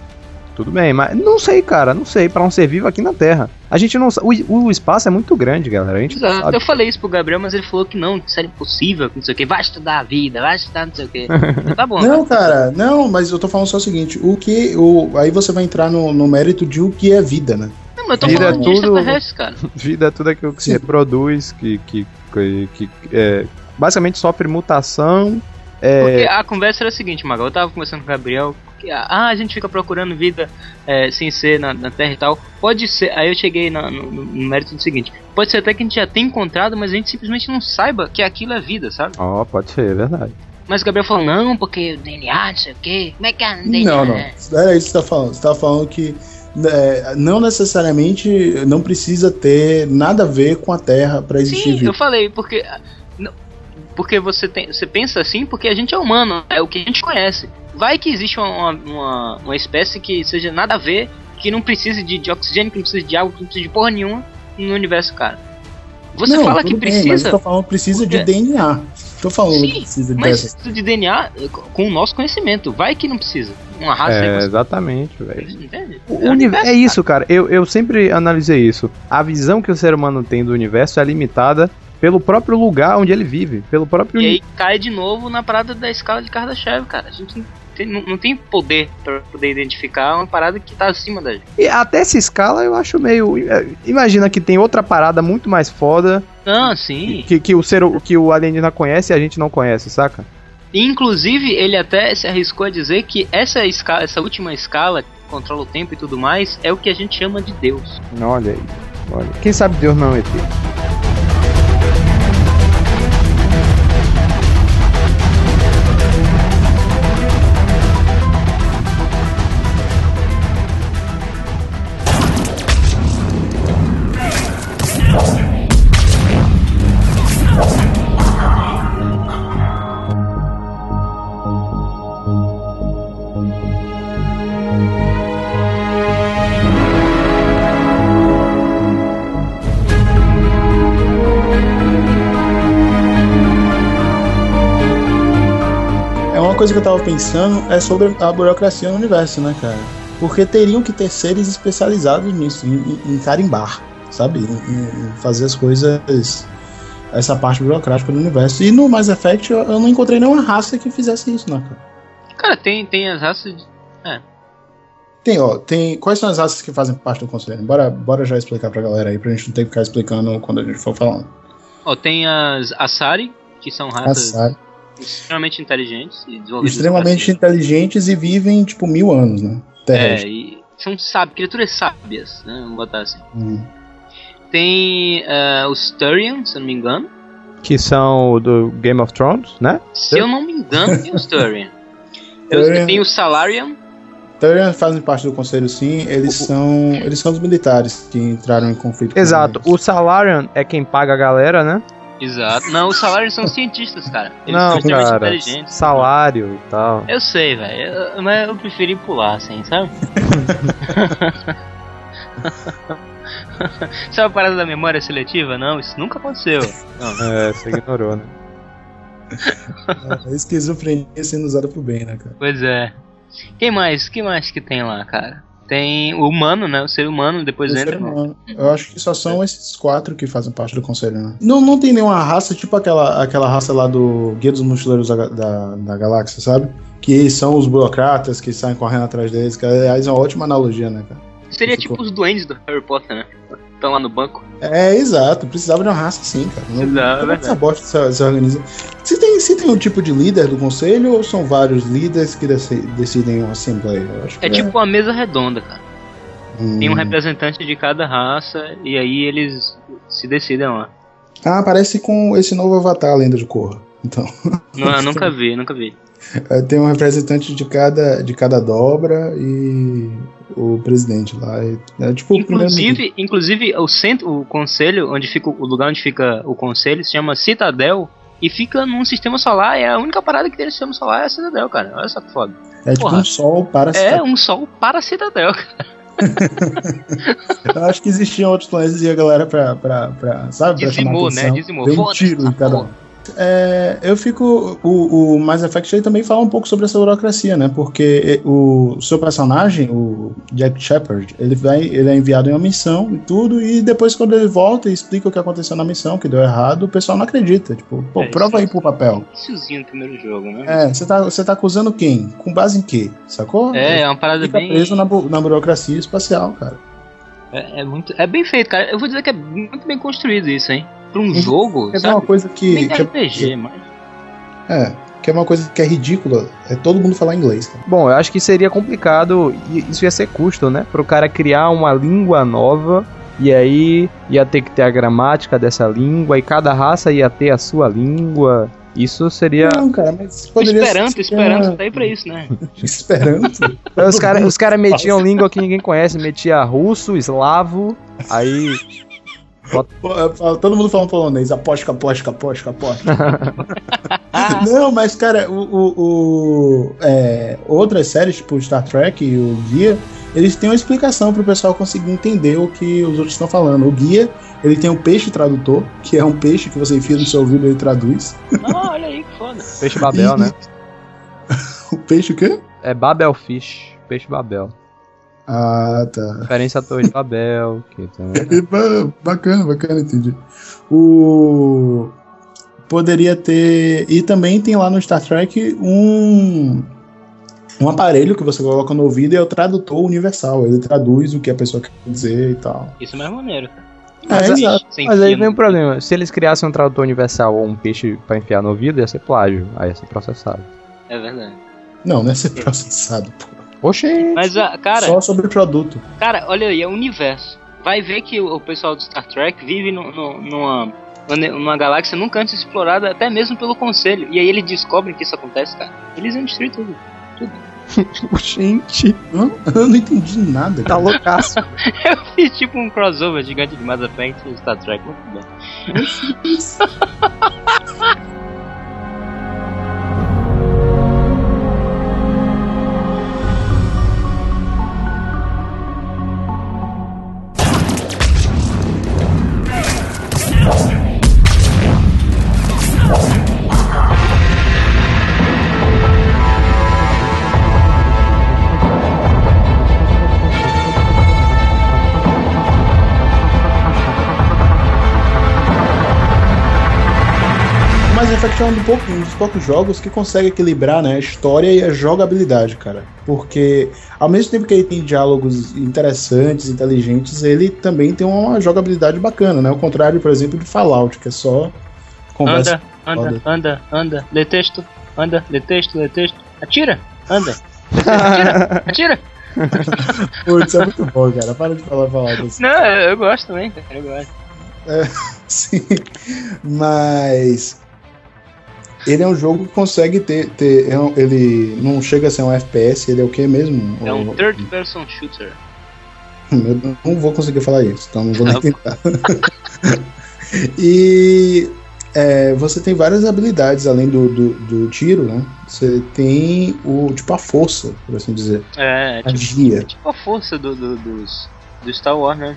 Tudo bem, mas não sei, cara, não sei, pra um ser vivo aqui na Terra. A gente não o, o espaço é muito grande, galera. A gente Exato. sabe. Eu falei isso pro Gabriel, mas ele falou que não, que isso era impossível, que não sei o que. Vai estudar a vida, vai estudar não sei o que. tá bom. Não, cara, não, mas eu tô falando só o seguinte, o que o aí você vai entrar no, no mérito de o que é vida, né? Não, mas eu tô Vida falando é de tudo- extraterrestre, cara. Vida é tudo aquilo que se Sim. reproduz, que, que, que, que, é, basicamente sofre mutação. É, Porque a conversa era a seguinte, Magal. Eu tava conversando com o Gabriel. Que, ah, a gente fica procurando vida é, sem ser na, na Terra e tal. Pode ser. Aí eu cheguei na- no, no- mérito do seguinte: pode ser até que a gente já tenha encontrado, mas a gente simplesmente não saiba que aquilo é vida, sabe? Ó, pode ser, é verdade. Mas o Gabriel falou: não, porque o DNA, não sei o que. Como é que é o DNA? Não, não. Era isso que você tá falando. Você tá falando que é, não necessariamente não precisa ter nada a ver com a Terra pra existir Sim, vida. eu falei, porque. Porque você, tem, você pensa assim porque a gente é humano, é o que a gente conhece. Vai que existe uma, uma, uma espécie que seja nada a ver, que não precise de, de oxigênio, que não precisa de água, que não precisa de porra nenhuma no universo, cara. Você Não, fala que bem, mas precisa, eu tô falando que precisa de DNA. Tô falando Sim, que precisa de mas precisa de DNA eh, com o nosso conhecimento. Vai que não precisa. Uma raça É, exatamente, velho. O uni- é isso, cara. Eu, eu sempre analisei isso. A visão que o ser humano tem do universo é limitada pelo próprio lugar onde ele vive, pelo próprio E aí cai de novo na parada da escala de Kardashev, cara. A gente não tem, não, não tem poder pra poder identificar uma parada que tá acima da gente. E até essa escala eu acho meio. é, Imagina que tem outra parada muito mais foda Não, sim. que, que o ser que o alienígena conhece e a gente não conhece, saca? Inclusive, ele até se arriscou a dizer que essa escala, essa última escala, que controla o tempo e tudo mais, é o que a gente chama de Deus. Olha aí. Olha. Quem sabe Deus não é ET. Tava pensando é sobre a burocracia no universo, né, cara? Porque teriam que ter seres especializados nisso, em, em- carimbar, sabe? Em, em- fazer as coisas, essa parte burocrática do universo. E no Mass Effect eu, eu não encontrei nenhuma raça que fizesse isso, né, cara? Cara, tem, tem as raças. De... Tem, ó, tem. Quais são as raças que fazem parte do conselho? Bora, bora já explicar pra galera aí, pra gente não ter que ficar explicando quando a gente for falando. Ó, tem as Asari, que são raças Raças extremamente inteligentes e extremamente inteligentes e vivem, tipo, mil anos, né? É, Terrestre. e são sábios, criaturas sábias, né? Vamos botar assim. Hum. Tem eh, os Turian, se eu não me engano. Que são do Game of Thrones, né? Se eu não me engano, tem os Turian. Eu, Turian. tem o Salarian, Turian fazem parte do conselho, sim. Eles são, eles são os militares que entraram em conflito. com Exato. O Salarian é quem paga a galera, né? Exato. Não, os Salarian são cientistas, cara. Eles são não, extremamente cara. inteligentes. Salário e tal. Eu sei, velho. eu- Mas eu preferi pular, assim, sabe? sabe a parada da memória seletiva? Não, isso nunca aconteceu. Não. É, você ignorou, né? A esquizofrenia sendo usada pro bem, né, cara? Pois é. Quem mais? Quem mais que tem lá, cara? Tem o humano, né? O ser humano, depois O entra. humano. Eu acho que só são esses quatro que fazem parte do conselho, né? Não, não tem nenhuma raça, tipo aquela, aquela raça lá do Guia dos Mochileiros da, da, da Galáxia, sabe? Que são os burocratas que saem correndo atrás deles, que aliás é uma ótima analogia, né, cara? Seria tipo os duendes do Harry Potter, né? Estão lá no banco. É, exato. Precisava de uma raça sim, cara. Não, Exato, como é é essa bosta se, se organiza? Se tem, se tem um tipo de líder do conselho ou são vários líderes que deci- decidem uma assembleia? Eu acho que É tipo uma mesa redonda, cara. Hum. Tem um representante de cada raça e aí eles se decidem lá. Ah, parece com esse novo avatar, Lenda de Korra. Então, Não, nunca vi, nunca vi. é, tem um representante de cada, de cada dobra e o presidente lá. É, é tipo o primeiro Inclusive, inclusive o centro, o conselho, onde fica o lugar onde fica o conselho, se chama Citadel e fica num sistema solar. É a única parada que tem no sistema solar é a Citadel, cara. Olha só que foda. É tipo porra. um sol para É um sol para Citadel. cara. Eu acho que existiam outros planetas e a galera pra, pra, pra sabe, pra chamar Dizimou, né? atenção, Dizimou. deu um tiro em cada um. É, eu fico. O, o Mass Effect ele também fala um pouco sobre essa burocracia, né? Porque o seu personagem, o Jack Shepard, ele, vai, ele é enviado em uma missão e tudo, e depois quando ele volta e explica o que aconteceu na missão, que deu errado, o pessoal não acredita. Tipo, pô, É, prova aí pro papel. Iniciozinho no primeiro jogo, né? É, você tá, você tá acusando quem? Com base em quê? Sacou? É, é uma parada Fica bem. preso na, bu- na burocracia espacial, cara. É, é muito. É bem feito, cara. Eu vou dizer que é muito bem construído isso, hein? Pra um jogo, É sabe? uma coisa que. Que RPG, mas. é, que é uma coisa que é ridícula. É todo mundo falar inglês, cara. Bom, eu acho que seria complicado, isso ia ser custo, né? Pro cara criar uma língua nova, e aí ia ter que ter a gramática dessa língua, e cada raça ia ter a sua língua. Isso seria. Não, cara, mas poderia Esperanto, ser- Esperanto tá aí pra isso, né? Esperanto? Os caras os cara metiam língua que ninguém conhece, metia russo, eslavo, aí. Todo mundo falando polonês. Aposca, aposca, aposca, aposca. Não, mas, cara, o, o- o- é, outras séries, tipo Star Trek e o Guia, eles têm uma explicação pro pessoal conseguir entender o que os outros estão falando. O Guia, ele tem um peixe tradutor, que é um peixe que você enfia no seu ouvido e ele traduz. Não, olha aí que foda. Peixe Babel, né? O peixe o quê? É Babel Fish, peixe Babel. Ah, tá. Referência à Torre de Babel, que também. Ba- Bacana, bacana, entendi. O. Poderia ter. E também tem lá no Star Trek um. Um aparelho que você coloca no ouvido e é o tradutor universal. Ele traduz o que a pessoa quer dizer e tal. Isso é mais maneiro. É, Mas, exato. Sem Mas aí vem um né? problema. Se eles criassem um tradutor universal ou um peixe pra enfiar no ouvido, ia ser plágio. Aí ia ser processado. É verdade. Não, não é ser processado, pô. Oxê! Mas, ah, cara, Só sobre produto. cara, olha aí, é o universo. Vai ver que o, o pessoal do Star Trek vive no- no- numa, numa galáxia nunca antes explorada, até mesmo pelo Conselho. E aí eles descobrem que isso acontece, cara. Eles vão destruir tudo. Gente, Hã? Eu não entendi nada. tá loucaço. Eu fiz tipo um crossover gigante de Mass Effect e Star Trek. Muito bem. Mass Effect é um, pouco- um dos poucos jogos que consegue equilibrar né, a história e a jogabilidade, cara. Porque ao mesmo tempo que ele tem diálogos interessantes, inteligentes, ele também tem uma jogabilidade bacana, né? Ao contrário, por exemplo, de Fallout, que é só conversa. Anda, anda, anda, anda, lê texto, anda, lê texto, lê texto. Atira, anda. Atira, atira. Putz, é muito bom, cara. Para de falar Fallout assim. Não, eu, gosto também, cara. Eu gosto. Sim. Mas. Ele é um jogo que consegue ter. ter é ele não chega a ser um FPS, ele é o que mesmo? É um third person shooter. Eu não vou conseguir falar isso, então não vou nem tentar. e é, você tem várias habilidades além do, do, do tiro, né? Você tem o tipo a força, por assim dizer. É, A tipo, é tipo a força do, do, dos, do Star Wars, né?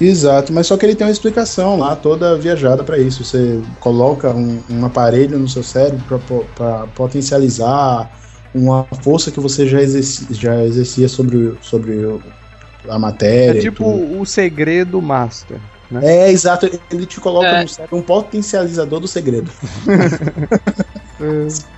Exato, mas só que ele tem uma explicação lá, toda viajada para isso. Você coloca um, um aparelho no seu cérebro para potencializar uma força que você já, exercia, já exercia sobre, o- sobre a matéria. É tipo tudo. o segredo master. É, exato, ele te coloca É. no cérebro um potencializador do segredo.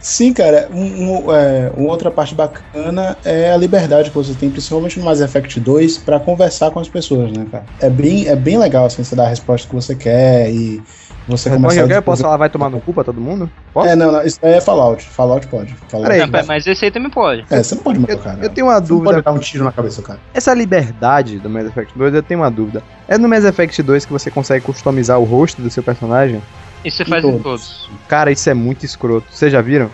Sim, cara, um, um, é, uma outra parte bacana é a liberdade que você tem, principalmente no Mass Effect 2, pra conversar com as pessoas, né, cara? É bem, é bem legal, assim, você dar a resposta que você quer e você Mas começar eu a quero, posso falar, vai tomar no cu pra todo mundo? Posso? É, não, não, isso aí é Fallout. Fallout pode. Fallout. Peraí, Não, pera, mas esse aí também pode. É, você não pode matar Eu, o cara. eu tenho uma Você não pode dúvida. dar um tiro na cabeça do cara. Essa liberdade do Mass Effect 2, eu tenho uma dúvida. É no Mass Effect 2 que você consegue customizar o rosto do seu personagem? E você faz em todos. todos. Cara, isso é muito escroto. Vocês já viram?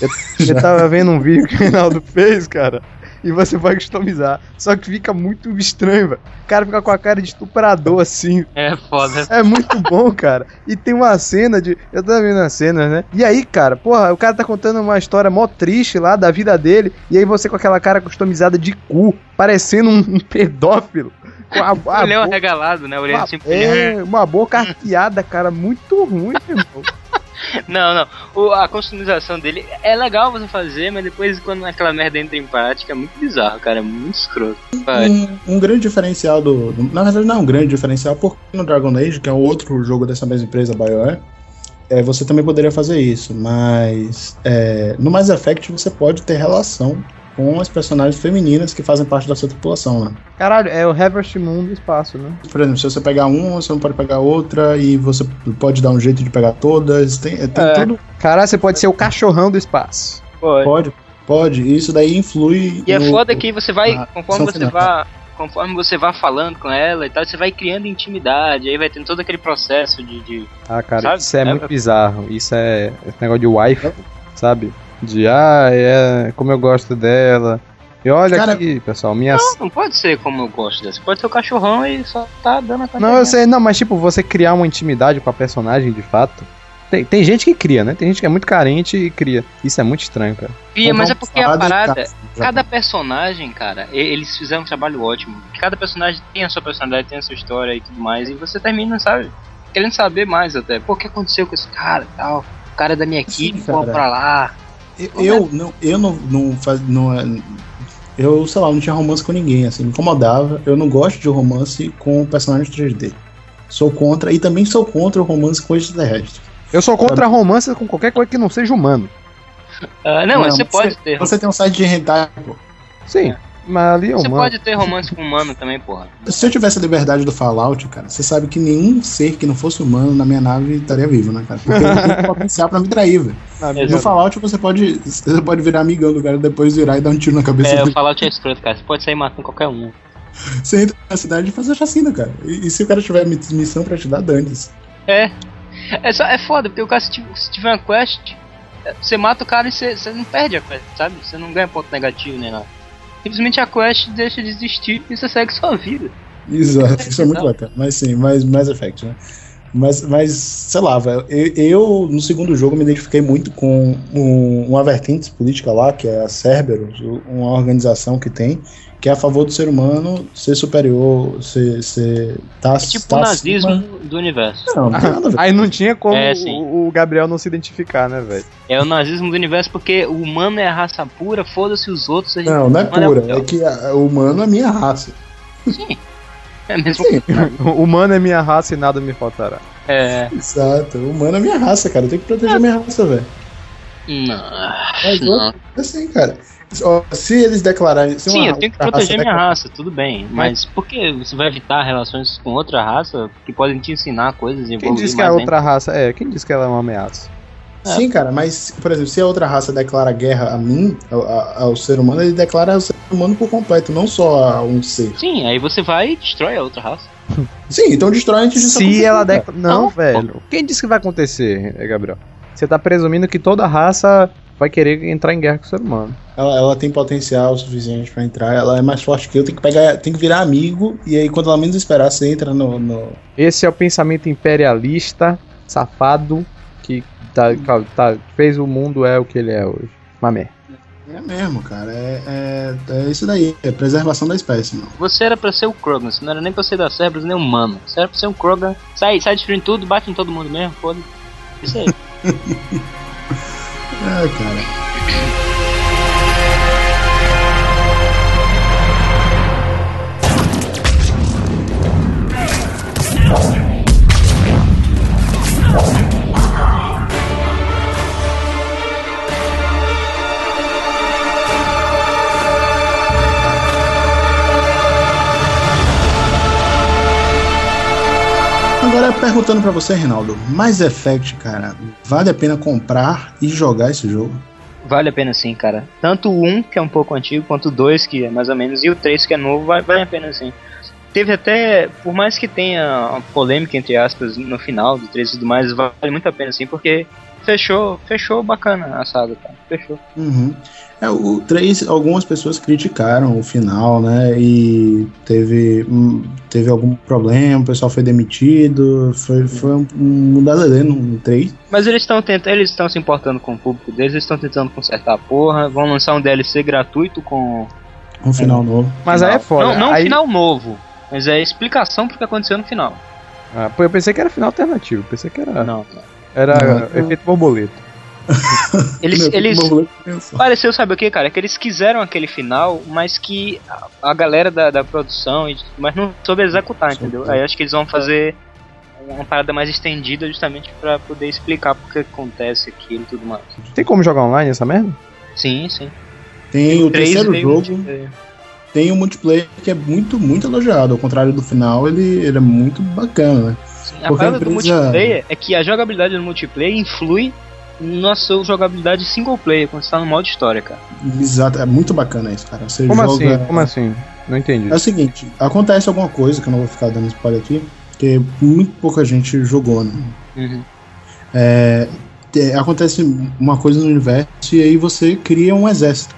Eu, eu tava vendo um vídeo que o Reinaldo fez, cara. E você vai customizar. Só que fica muito estranho, velho. O cara fica com a cara de estuprador assim. É foda. É muito bom, cara. E tem uma cena de. Eu tava vendo as cenas, né? E aí, cara, porra, o cara tá contando uma história mó triste lá da vida dele. E aí você com aquela cara customizada de cu, parecendo um, um pedófilo. Com a, a Olhão boca- arregalado, né? Olhando uma, assim. é, uma boca arqueada, cara. Muito ruim, irmão. Não, não. O- a customização dele é legal você fazer, mas depois quando aquela merda entra em prática é muito bizarro, cara. É muito escroto. Um, um grande diferencial do, do- Na verdade, não é um grande diferencial, porque no Dragon Age, que é outro jogo dessa mesma empresa, BioWare, é, você também poderia fazer isso, mas é, no Mass Effect você pode ter relação com as personagens femininas que fazem parte da sua tripulação, né? Caralho, é o Harvest Moon do espaço, né? Por exemplo, se você pegar uma, você não pode pegar outra, e você pode dar um jeito de pegar todas, tem, tem É. tudo. Caralho, você pode ser o cachorrão do espaço. Pode. Pode, pode, e isso daí influi. E é no- foda que você vai, conforme você final. vá. Conforme você vá falando com ela e tal, você vai criando intimidade, aí vai tendo todo aquele processo de. de- Ah, cara, Sabe? isso é, É- muito bizarro. Isso é esse negócio de wife, sabe? De, ah, é, como eu gosto dela. E olha Cara- aqui, pessoal, minhas... Não, não pode ser como eu gosto dessa. Pode ser o cachorrão e só tá dando a Não, eu sei, não, mas tipo, você criar uma intimidade com a personagem de fato. Tem, tem gente que cria, né? Tem gente que é muito carente e cria. Isso é muito estranho, cara. Pia, mas é porque a parada. Cada personagem, cara, e- eles fizeram um trabalho ótimo. Cada personagem tem a sua personalidade, tem a sua história e tudo mais. E você termina, sabe? Querendo saber mais até. Pô, o que aconteceu com esse cara e tal? O cara é da minha equipe, Sim, pô, pra lá. Eu, não, eu não, não faz, não é- eu, sei lá, não tinha romance com ninguém, assim, me incomodava. Eu não gosto de romance com personagens 3D. Sou contra, e também sou contra o romance com extraterrestres. Eu sou contra romances com qualquer coisa que não seja humano. Ah, não, mas você pode ter. Você tem um site de hentai, pô. Sim, mas ali é Você humano. pode ter romance com humano também, porra. Se eu tivesse a liberdade do Fallout, cara, você sabe que nenhum ser que não fosse humano na minha nave estaria vivo, né, cara? Porque ele tem potencial pra me trair, velho. Ah. No Fallout você pode, você pode virar amigão do cara, depois virar e dar um tiro na cabeça É, dele. o Fallout é escroto, cara. Você pode sair matando qualquer um. Você entra na cidade e faz a chacina, cara. E, e se o cara tiver mi- missão pra te dar, dane-se. É. É, só, é foda, porque o cara, se tiver, se tiver uma quest, é, você mata o cara e você, você não perde a quest, sabe? Você não ganha ponto negativo nem nada. Simplesmente a quest deixa de existir e você segue sua vida. Exato, isso é muito bacana. Mas sim, mais Mass Effect, né? Mas, mas sei lá, velho. Eu, eu, no segundo jogo, me identifiquei muito com um, uma vertente política lá, que é a Cerberus, uma organização que tem, que é a favor do ser humano ser superior, ser. ser tá, É tipo tá o nazismo acima- do universo. Não, não tem nada a. Aí não tinha como É, sim. o, o Gabriel não se identificar, né, velho? É o nazismo do universo porque o humano é a raça pura, foda-se os outros. A gente Não, não é humano pura. o É melhor. que a- o humano é minha raça. É mesmo. Sim, O humano é minha raça e nada me faltará. É. exato. O humano é minha raça, cara. Eu tenho que proteger minha raça, velho. Não. Mas Não. não. assim, cara. Se eles declararem. Se Sim, eu tenho que proteger minha declarar- raça, tudo bem. Mas por que você vai evitar relações com outra raça que podem te ensinar coisas e Quem disse que a mais outra raça. É, quem disse que ela é uma ameaça? Sim, cara, mas, por exemplo, se a outra raça declara guerra a mim, ao, a- ao ser humano, ele declara ao ser humano por completo, não só a um ser. Sim, aí você vai e destrói a outra raça. Sim, então destrói antes disso Se ela declara. Não, Não. velho. Quem disse que vai acontecer, Gabriel? Você tá presumindo que toda raça vai querer entrar em guerra com o ser humano. Ela, ela tem potencial suficiente pra entrar, ela é mais forte que eu, tem que pegar, tem que virar amigo, e aí quando ela menos esperar, você entra no. no- Esse é o pensamento imperialista, safado, que tá, tá- fez o mundo é o que ele é hoje. Merda. É mesmo, cara. É, é, é isso daí, é preservação da espécie, mano. Você era pra ser o Krogan, você não era nem pra ser da Cerberus nem humano. Você era pra ser um Krogan. Sai, sai destruindo tudo, bate em todo mundo mesmo, foda. Isso aí. É, cara. Agora perguntando pra você, Reinaldo, Mass Effect, cara, vale a pena comprar e jogar esse jogo? Vale a pena sim, cara. Tanto o 1, que é um pouco antigo, quanto o 2, que é mais ou menos, e o 3, que é novo, vai- vale a pena sim. teve até, por mais que tenha uma polêmica, entre aspas, no final do 3 e tudo mais, vale muito a pena, assim, porque fechou, fechou bacana a saga, cara. Fechou. Uhum. É, o 3, algumas pessoas criticaram o final, né? E teve, hum, teve algum problema, o pessoal foi demitido, foi, foi um, um dadadê no 3. Mas eles estão tentando, eles estão se importando com o público deles, eles estão tentando consertar a porra, vão lançar um DLC gratuito com Um final novo. Mas aí é foda. Não, não um aí... final novo, mas é a explicação pro que aconteceu no final. Ah, pô, eu pensei que era final alternativo. Pensei que era. Não. Era Não. efeito borboleta. Eles, eles pensou. pareceu, sabe o que, cara? Que eles quiseram aquele final, mas que a, a galera da, da produção e tudo mais não soube executar, entendeu? Aí acho que eles vão fazer uma parada mais estendida justamente pra poder explicar por que acontece aquilo e tudo mais. Tem como jogar online essa merda? Sim, sim. Tem o Três terceiro jogo, tem o multiplayer que é muito, muito elogiado. Ao contrário do final, ele, ele é muito bacana, né? Sim, a Porque a parada do empresa- multiplayer é que a jogabilidade do multiplayer influi na sua jogabilidade single player, quando você tá no modo história, cara. Exato, é muito bacana isso, cara. Você Como joga... assim? Como assim? Não entendi. É o seguinte, acontece alguma coisa, que eu não vou ficar dando spoiler aqui, porque muito pouca gente jogou, né? Uhum. É, te- acontece uma coisa no universo e aí você cria um exército.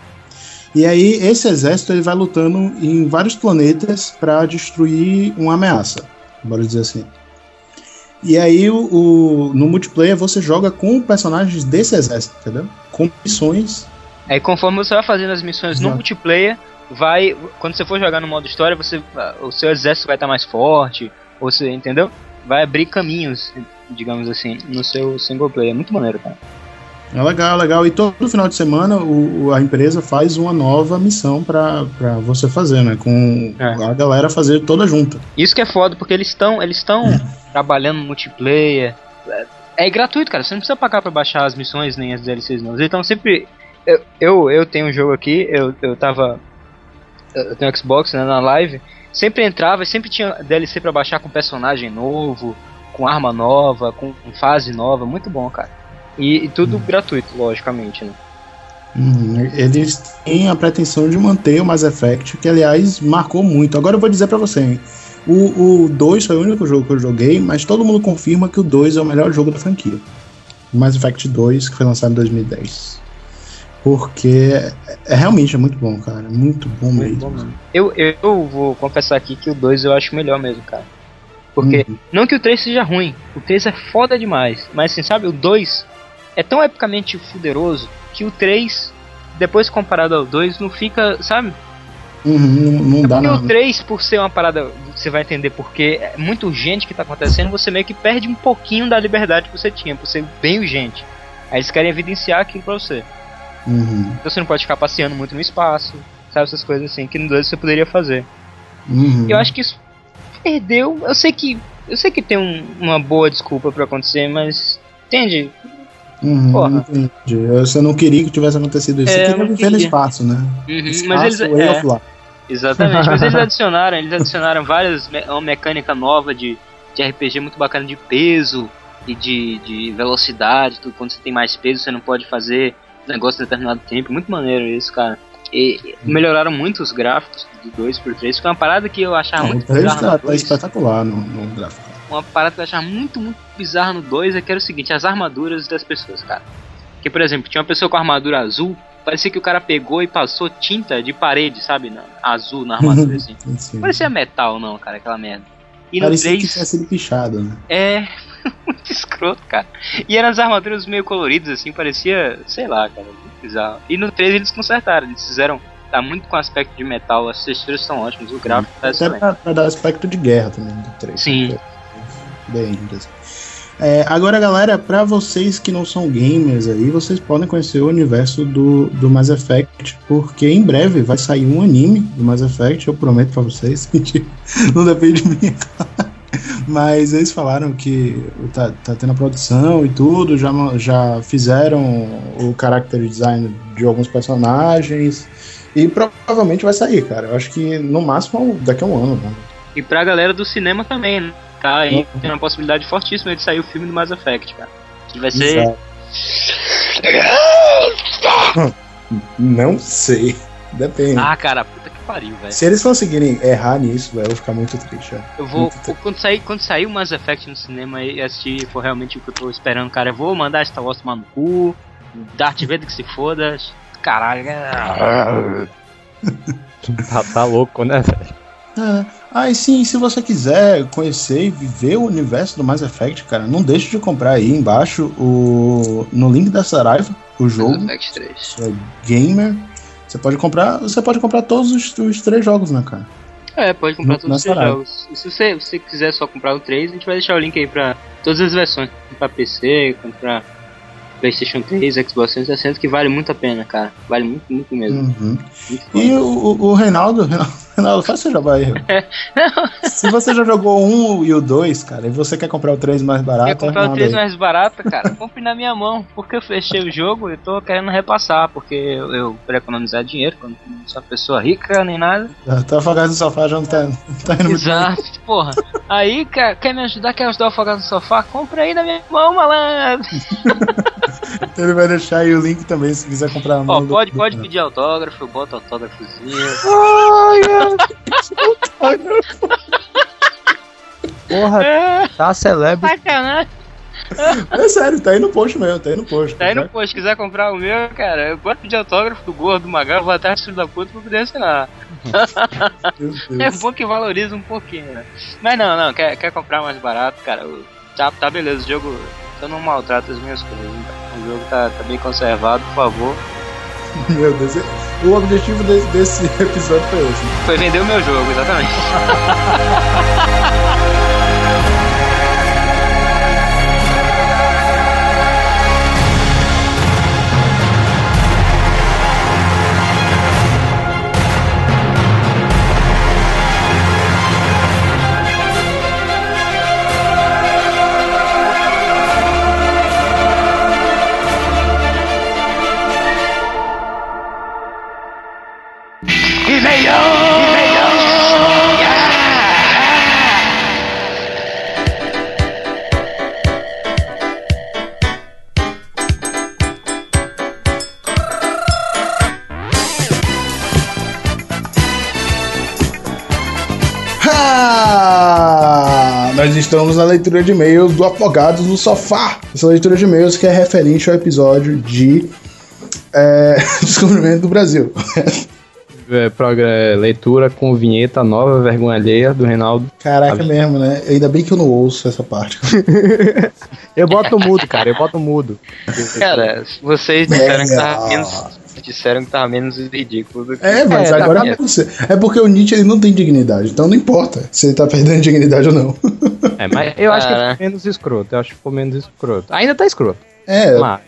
E aí esse exército ele vai lutando em vários planetas para destruir uma ameaça, bora dizer assim. E aí o, o- no multiplayer você joga com personagens desse exército, entendeu? Com missões. Aí conforme você vai fazendo as missões no Exato. multiplayer, vai. Quando você for jogar no modo história, você. O seu exército vai estar mais forte. Ou você, entendeu? Vai abrir caminhos, digamos assim, no seu single player. É muito maneiro, cara. É legal, legal. E todo final de semana o, a empresa faz uma nova missão para você fazer, né? Com É. a galera fazer toda junta. Isso que é foda, porque eles estão eles estão trabalhando no multiplayer. É, é gratuito, cara. Você não precisa pagar pra baixar as missões nem as DLCs, não. Estão sempre. Eu, eu, eu tenho um jogo aqui, eu, eu tava. Eu tenho Xbox né, na live. Sempre entrava e sempre tinha DLC pra baixar com personagem novo, com arma nova, com fase nova. Muito bom, cara. E, e tudo gratuito, logicamente, né? Uhum. Eles têm a pretensão de manter o Mass Effect, que aliás marcou muito. Agora eu vou dizer pra você, hein? O, o 2 foi o único jogo que eu joguei, mas todo mundo confirma que o 2 é o melhor jogo da franquia. O Mass Effect 2, que foi lançado em 2010. Porque é, é realmente é muito bom, cara. Muito bom mesmo. Eu, eu vou confessar aqui que o 2 eu acho melhor mesmo, cara. Porque, Uhum. não que o 3 seja ruim, o 3 é foda demais. Mas assim, sabe, o 2 é tão epicamente fuderoso que o 3, depois comparado ao 2, não fica, sabe? Uhum, não, não É dá porque nada. o 3, por ser uma parada, você vai entender porque é muito urgente que tá acontecendo, você meio que perde um pouquinho da liberdade que você tinha, por ser bem urgente. Aí eles querem evidenciar aquilo pra você. Uhum, Então você não pode ficar passeando muito no espaço, sabe? Essas coisas assim, que no 2 você poderia fazer. uhum. Eu acho que isso perdeu. Eu sei que. Eu sei que tem um- uma boa desculpa pra acontecer, mas. Entende? Uhum, Porra. entendi. Você não queria que tivesse acontecido isso. É, Você eu queria não viver no espaço, né? Uhum, Espaço, mas eles. é, exatamente. Mas eles adicionaram, eles adicionaram várias. me- Uma mecânica nova de, de RPG muito bacana de peso e de, de velocidade. Tudo. Quando você tem mais peso, você não pode fazer negócio em determinado tempo. Muito maneiro isso, cara. E melhoraram muito os gráficos do 2 por 3 Foi uma parada que eu achava o muito 3 bizarra tá, tá 2. espetacular no, no gráfico. Uma parada que eu achava muito, muito bizarra no 2 é que era o seguinte, as armaduras das pessoas, cara. Que, por exemplo, tinha uma pessoa com armadura azul, parecia que o cara pegou e passou tinta de parede, sabe? Na, azul na armadura, assim. Sim. Não parecia metal, não, cara, aquela merda. E no Parecia que 3 tinha sido pichado, né? é muito escroto, cara. E eram as armaduras meio coloridas, assim, parecia, sei lá, cara, muito bizarro. E no 3 eles consertaram, eles fizeram. Tá muito com aspecto de metal, as texturas são ótimas, o gráfico tá Até excelente. pra, pra dar aspecto de guerra também do 3. Sim. Bem, assim. É, agora, galera, pra vocês que não são gamers aí, vocês podem conhecer o universo do, do Mass Effect, porque em breve vai sair um anime do Mass Effect, eu prometo pra vocês. Não depende de mim. Mas eles falaram que tá, tá tendo a produção e tudo, já, já fizeram o character design de alguns personagens. E provavelmente vai sair, cara. Eu acho que no máximo daqui a um ano, né? E pra galera do cinema também, né? Tá aí, tem uma possibilidade fortíssima de sair o filme do Mass Effect, cara. Que vai ser. Exato. Não sei. Depende. Ah, cara, puta que pariu, velho. Se eles conseguirem errar nisso, velho, eu vou ficar muito triste. velho. Eu vou. Triste. Quando sair, quando sair o Mass Effect no cinema e assistir for realmente o que eu tô esperando, cara, eu vou mandar Star Wars tomar no cu, Darth Vader que se foda. Caralho, é- Tá, tá louco, né, velho? É. Ah, e sim, se você quiser conhecer e viver o universo do Mass Effect, cara, não deixe de comprar aí embaixo o no link da Saraiva, o jogo Mass Effect 3. é Gamer. Você pode comprar, você pode comprar todos os, os três jogos, né, cara? É, pode comprar No- todos os três Saraiva. jogos. E se você, se quiser só comprar o 3, a gente vai deixar o link aí pra todas as versões. Pra PC, comprar Playstation 3, Xbox 360, que vale muito a pena, cara. Vale muito, muito mesmo. Uhum. Muito E o, o, Reinaldo, Reinaldo, Reinaldo, faz seu jabá aí. Se você já jogou um e o dois, cara, e você quer comprar o 3 mais barato, Quer comprar o manda 3 aí. mais barato, cara? Compre na minha mão. Porque eu fechei o jogo e tô querendo repassar. Porque eu, eu quero economizar dinheiro, quando eu não sou uma pessoa rica nem nada. Tá afogado no sofá, já não tá, não tá indo muito. Exato, porra. Aí, quer, quer me ajudar? Quer ajudar o afogado no sofá? Compra aí na minha mão, malandro. Ele vai deixar aí o link também, se quiser comprar a mão pode, do- pode pedir autógrafo, eu boto autógrafozinho. Porra, É, tá celebre. sacanagem. É sério, tá aí no post mesmo, tá aí no post. Tá aí no post, quiser comprar o meu, cara, eu posso pedir autógrafo do gordo, do magal, vou atrás do da puta pra poder assinar. É bom que valoriza um pouquinho, né? Mas não, não, quer, quer comprar mais barato, cara, tá, tá beleza, o jogo, eu não maltrato as minhas coisas, o jogo tá, tá bem conservado, por favor. Meu Deus. O objetivo de- desse episódio foi esse. Foi vender o meu jogo, exatamente. Ah, nós estamos na leitura de e-mails do Afogados no Sofá. Essa leitura de e-mails que é referente ao episódio de é, Descobrimento do Brasil. É, progra- leitura com vinheta nova, vergonha alheia, do Reinaldo. Caraca mesmo, né? Ainda bem que eu não ouço essa parte. Eu boto mudo, cara, eu boto mudo. Cara, vocês disseram que tava É. menos. Disseram que tava menos ridículo do que. É, mas É, tá agora bem. você. É porque o Nietzsche ele não tem dignidade, então não importa se ele tá perdendo dignidade ou não. É, mas eu acho que ficou menos escroto, eu acho que ficou menos escroto. Ainda tá escroto, É. mas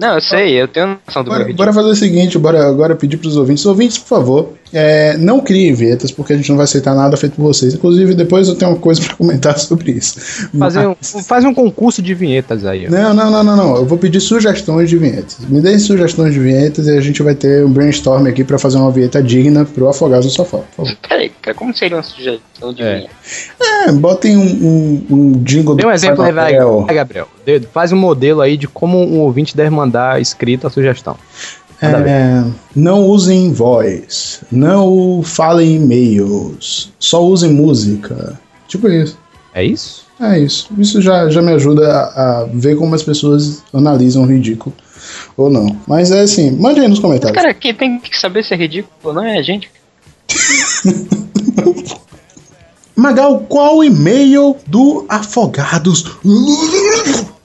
Não, eu sei, eu tenho noção do Bora, bora fazer o seguinte, bora agora pedir pros ouvintes. Ouvintes, por favor, é, não criem vinhetas, porque a gente não vai aceitar nada feito por vocês. Inclusive, depois eu tenho uma coisa pra comentar sobre isso. fazer um, Mas- faz um concurso de vinhetas aí. Não, não, não, não, não. Eu vou pedir sugestões de vinhetas. Me deem sugestões de vinhetas e a gente vai ter um brainstorm aqui pra fazer uma vinheta digna pro Afogados no Sofá, por favor. Peraí, cara, como seria uma sugestão de É. vinheta? É, botem um, um, um jingle Dê um exemplo aí, vai, Gabriel. Dê- Faz um modelo aí de como um ouvinte deve mandar escrito a sugestão. Manda É, não usem voz, não falem e-mails, só usem música. Tipo isso. É isso? É isso. Isso já, já me ajuda a, a ver como as pessoas analisam o ridículo ou não. Mas é assim, mande aí nos comentários. Cara, quem tem que saber se é ridículo não é a gente. Magal, qual o e-mail do Afogados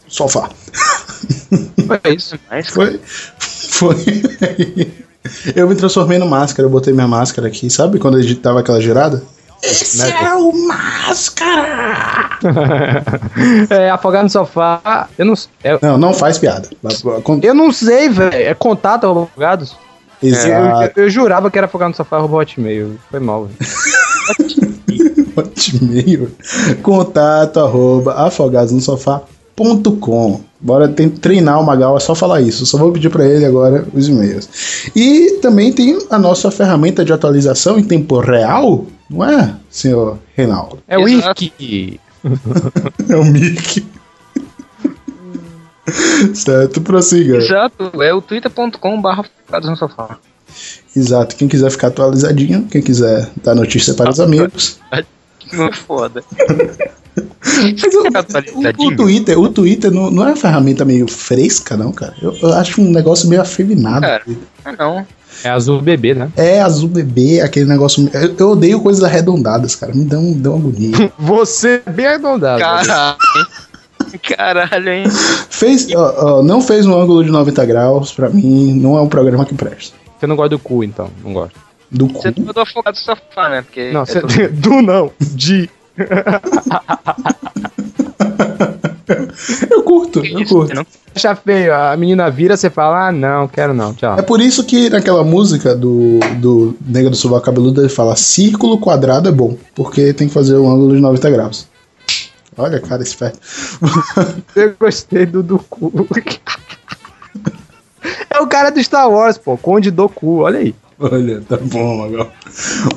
Sofá? É isso. Mas, Foi. Foi. Eu me transformei no máscara, eu botei minha máscara aqui, sabe quando gente tava aquela girada? Esse é o máscara! é, afogar no sofá. Eu não, é- Não, não faz piada. eu não sei, velho. É contato arroba afogados? Eu, Exato. eu- eu jurava que era afogar no sofá arroba hotmail. Foi mal, velho. Hotmail. Contato arroba afogadosnosofá.com. Bora tem, treinar o Magal, é só falar isso. Só vou pedir pra ele agora os e-mails. E também tem a nossa ferramenta de atualização em tempo real, não é, senhor Reinaldo? É o. Wiki. É o Mickey. certo, prossiga. Exato, é o twitter.com barra afogados no sofá. Exato. Quem quiser ficar atualizadinho, quem quiser dar notícia para os amigos. Não é foda. Mas o, o- o Twitter, o Twitter não, não é uma ferramenta meio fresca, não, cara. Eu, eu acho um negócio meio afeminado. Cara. Não. É azul bebê, né? É azul bebê, aquele negócio. Eu, eu odeio coisas arredondadas, cara. Me dá um, dá uma agonia. Você é bem arredondado. Caralho. Caralho, hein? fez, ó, ó, não fez um ângulo de 90 graus, pra mim, não é um programa que presta. Você não gosta do cu, então. Não gosta. Do cu. Você todo afogado do sofá, né? Porque Não, você... tô- do não. De. Eu curto, eu Isso, curto. não- Acha feio. A menina vira, você fala, ah, não, quero não, tchau. É por isso que naquela música do, do Nega do Sovaco Cabeludo ele fala círculo quadrado é bom, porque tem que fazer um ângulo de 90 graus. Olha, cara, esperto. Eu gostei do do cu. É o cara do Star Wars, pô. Conde do cu, olha aí. Olha, tá bom, Magal.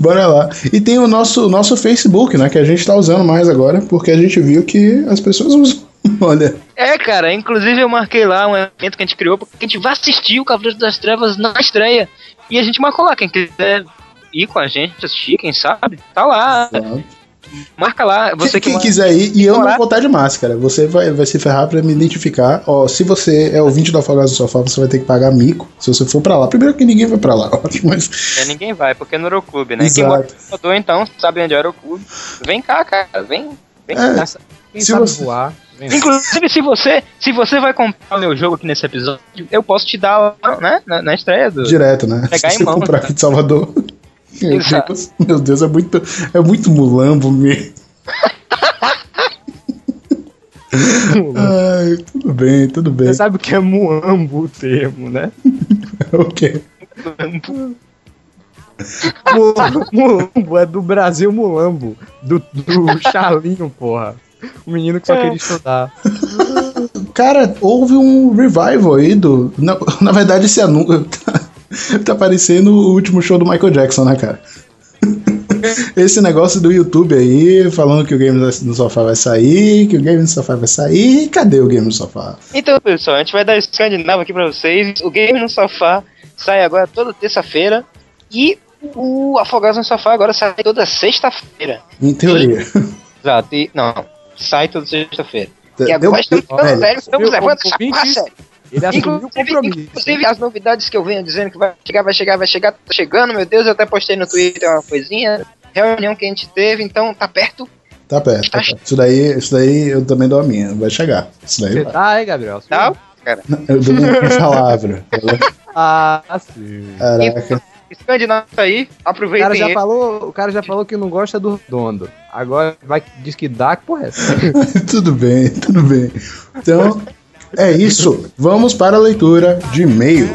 Bora lá. E tem o nosso, nosso Facebook, né? Que a gente tá usando mais agora, porque a gente viu que as pessoas usam. Olha. É, cara, inclusive eu marquei lá um evento que a gente criou porque a gente vai assistir o Cavaleiro das Trevas na estreia. E a gente marcou lá, quem quiser ir com a gente, assistir, quem sabe, tá lá. Marca lá, você que Quem quiser ir, e eu não vou estar de máscara. Você vai, vai se ferrar pra me identificar. Ó, se você é ouvinte do Afogados do Sofá, você vai ter que pagar mico se você for pra lá. Primeiro que ninguém vai pra lá, ótimo, mas. É, ninguém vai, porque é no Aeroclube, né? Quem mora Exato. em Salvador, então, sabe onde é o Aeroclube. Vem cá, cara, vem. vem É. cá. Quem Se sabe você- voar. Inclusive, se você, se você vai comprar o meu jogo aqui nesse episódio, eu posso te dar lá, né? Na, na estreia do. Direto, né? Pegar se em você mãos, comprar né? aqui de Salvador. Meu. Deus, meu Deus, é muito, é muito mulambo mesmo. Ai, tudo bem, tudo bem. Você sabe o que é muambo o termo, né? O quê? Mu- Mulambo é do Brasil Mulambo. Do, do Charlinho, porra. O menino que só queria estudar. Cara, houve um revival aí do. Na, na verdade, esse anúncio tá, parecendo o último show do Michael Jackson, né, cara? Esse negócio do YouTube aí, falando que o Game no Sofá vai sair, que o Game no Sofá vai sair. Cadê o Game no Sofá? Então, pessoal, a gente vai dar escandinavo aqui pra vocês. O Game no Sofá sai agora toda terça-feira. E o Afogados no Sofá agora sai toda sexta-feira. Em teoria. Exato. E, não, sai toda sexta-feira. E agora estamos ficando velho, sérios, estamos levando essa porra sério. Ele assumiu o compromisso. inclusive, as novidades que eu venho dizendo que vai chegar, vai chegar, vai chegar, tá chegando, meu Deus, eu até postei no Twitter uma coisinha. Reunião que a gente teve, então tá perto. Tá perto, tá perto. Isso daí, isso daí eu também dou a minha. Vai chegar. Isso daí Você vai. tá aí, Gabriel? Tá? Eu dou minha palavra. Ah, sim. Caraca. Escandinavo aí, O cara, já ele. falou, o cara já falou que não gosta do redondo. Agora vai, diz que dá, que porra é essa? tudo bem, tudo bem. Então, é isso. Vamos para a leitura de e-mails.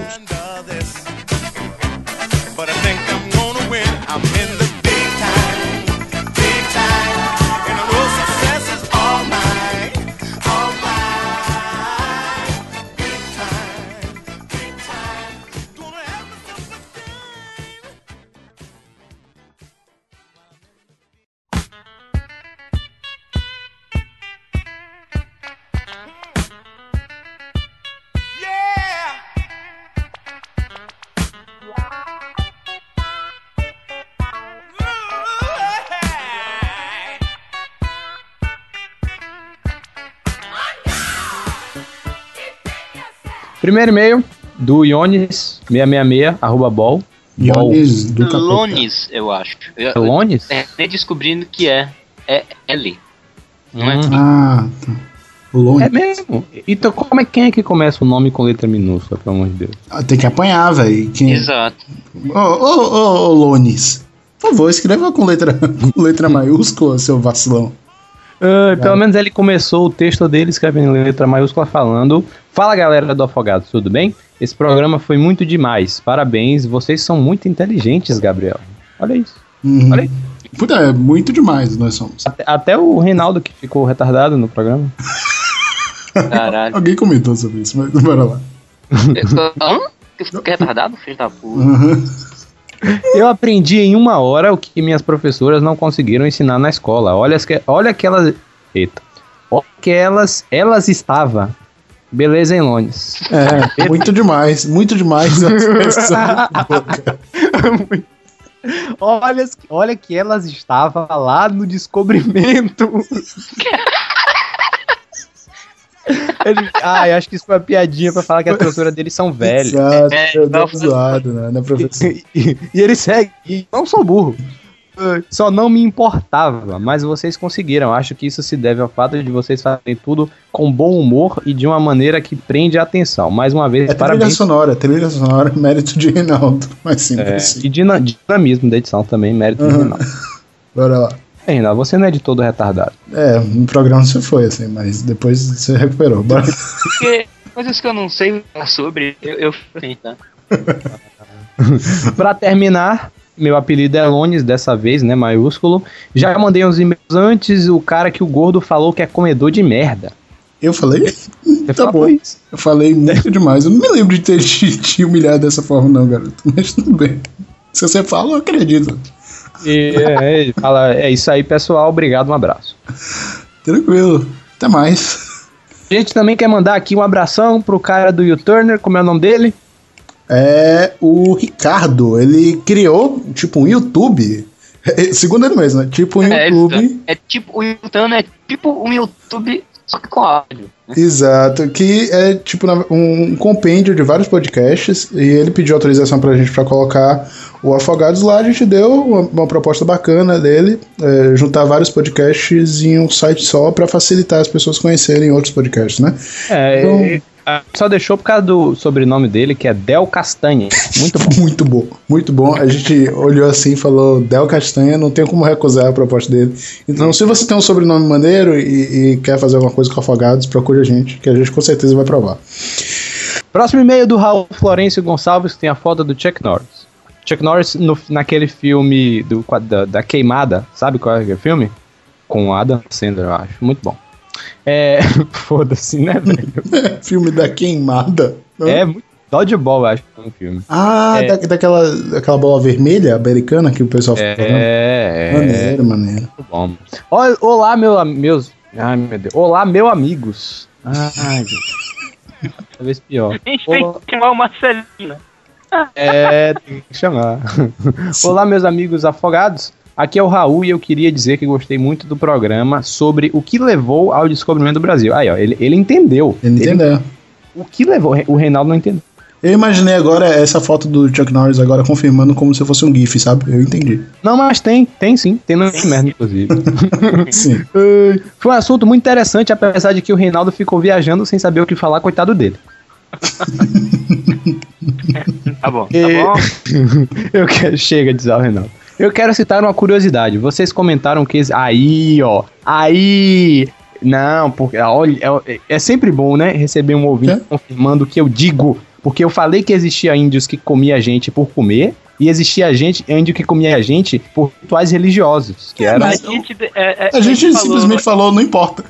Primeiro e-mail do Iones666, arroba bol. Iones do Capeta. Lones, eu acho. Lones? é, até descobrindo que é. É L. Não é? Hum. Ah, tá. O Lone. É mesmo? Então como é, quem é que começa o nome com letra minúscula, pelo amor de Deus? Ah, Tem que apanhar, velho. Quem... Exato. Ô, ô, ô, ô, Lones. Por favor, escreva com letra, com letra maiúscula, seu vacilão. Ah, pelo menos ele começou o texto dele escrevendo em letra maiúscula falando: Fala galera do Afogados, tudo bem? Esse programa foi muito demais. Parabéns, vocês são muito inteligentes, Gabriel. Olha isso. Uhum. Olha aí. Puta, é muito demais nós somos. Até, até o Reinaldo que ficou retardado no programa. Caralho. Alguém comentou sobre isso, mas bora lá. Hã? Que fica retardado, filho da puta. Uhum. Eu aprendi em uma hora o que minhas professoras não conseguiram ensinar na escola. Olha, as que, olha que elas. Eita. Olha que elas. Elas estavam. Beleza, hein, Lones? É, muito demais, muito demais. Olha, olha que elas estavam lá no descobrimento. Ele, ah, eu acho que isso foi uma piadinha pra falar que a professora deles são velhos. Exato, É, eu não, dou zoado, né? né, professor? E, e ele segue. e Não sou burro. Só não me importava, mas vocês conseguiram. Acho que isso se deve ao fato de vocês fazerem tudo com bom humor e de uma maneira que prende a atenção. Mais uma vez, É trilha parabéns. sonora, trilha sonora, mérito de Reinaldo. Mas sim, É, sim. e dina- dinamismo da edição também, mérito Uhum. Reinaldo. Bora lá. É, Reinaldo, você não é de todo retardado. É, no programa você foi, assim, mas depois você recuperou. Bora. Porque coisas que eu não sei falar sobre, eu, eu assim, tá? Pra terminar, meu apelido é Lones, dessa vez, né, maiúsculo. Já mandei uns e-mails antes, o cara que o gordo falou que é comedor de merda. Eu falei? Você Tá falou bom. isso. Eu falei muito demais. Eu não me lembro de ter te, te humilhado dessa forma, não, garoto. Mas tudo bem. Se você fala, eu acredito. E, é, ele fala, é isso aí, pessoal. Obrigado, um abraço. Tranquilo. Até mais. A gente também quer mandar aqui um abração pro cara do U-Turner, como é o nome dele? É o Ricardo. Ele criou, tipo, um YouTube. Segundo ele mesmo, né? Tipo um É, YouTube. É tipo, o YouTube é tipo um YouTube, só que com áudio. Exato, que é tipo um compêndio de vários podcasts e ele pediu autorização pra gente pra colocar o Afogados lá, a gente deu uma, uma proposta bacana dele, é, juntar vários podcasts em um site só pra facilitar as pessoas conhecerem outros podcasts, né? É, Então- e- só deixou por causa do sobrenome dele, que é Del Castanha. Muito bom. Muito bom, muito bom. A gente olhou assim e falou: Del Castanha, não tem como recusar a proposta dele. Então, se você tem um sobrenome maneiro e, e quer fazer alguma coisa com Afogados, procure a gente, que a gente com certeza vai provar. Próximo e-mail do Raul Florencio Gonçalves, que tem a foto do Chuck Norris. Chuck Norris no- naquele filme do, da, da queimada, sabe qual é aquele filme? Com Adam Sandler, eu acho. Muito bom. É. Foda-se, né, velho? Filme da queimada. É muito. Dodgeball, eu acho, que é um filme. Ah, É. da, daquela, daquela bola vermelha americana que o pessoal fica falando. É, é. Maneiro, maneiro. Muito bom. Ol- Olá, meu, meus. Ai, meu Deus. Olá, meu amigos. Ai, gente. Talvez pior. A gente tem Olá- que chamar o Marcelinho, né? É, tem que chamar. Olá, meus amigos afogados. Aqui é o Raul e eu queria dizer que gostei muito do programa sobre o que levou ao descobrimento do Brasil. Aí, ó, ele, ele entendeu. Ele entendeu. O que levou? O Reinaldo não entendeu. Eu imaginei agora essa foto do Chuck Norris agora confirmando como se fosse um GIF, sabe? Eu entendi. Não, mas tem, tem sim. Tem no merda, inclusive. Sim. Foi um assunto muito interessante, apesar de que o Reinaldo ficou viajando sem saber o que falar, coitado dele. Tá bom, tá bom. Eu quero. Chega de dizer o Reinaldo. Eu quero citar uma curiosidade. Vocês comentaram que. Aí, ó. Aí. Não, porque. Olha, é, é sempre bom, né? Receber um ouvinte É? confirmando o que eu digo. Porque eu falei que existia índios que comia gente por comer. E existia gente, índio que comia gente por rituais religiosos. Que era. mas- A gente, é, é, A gente falou- simplesmente falou, não importa.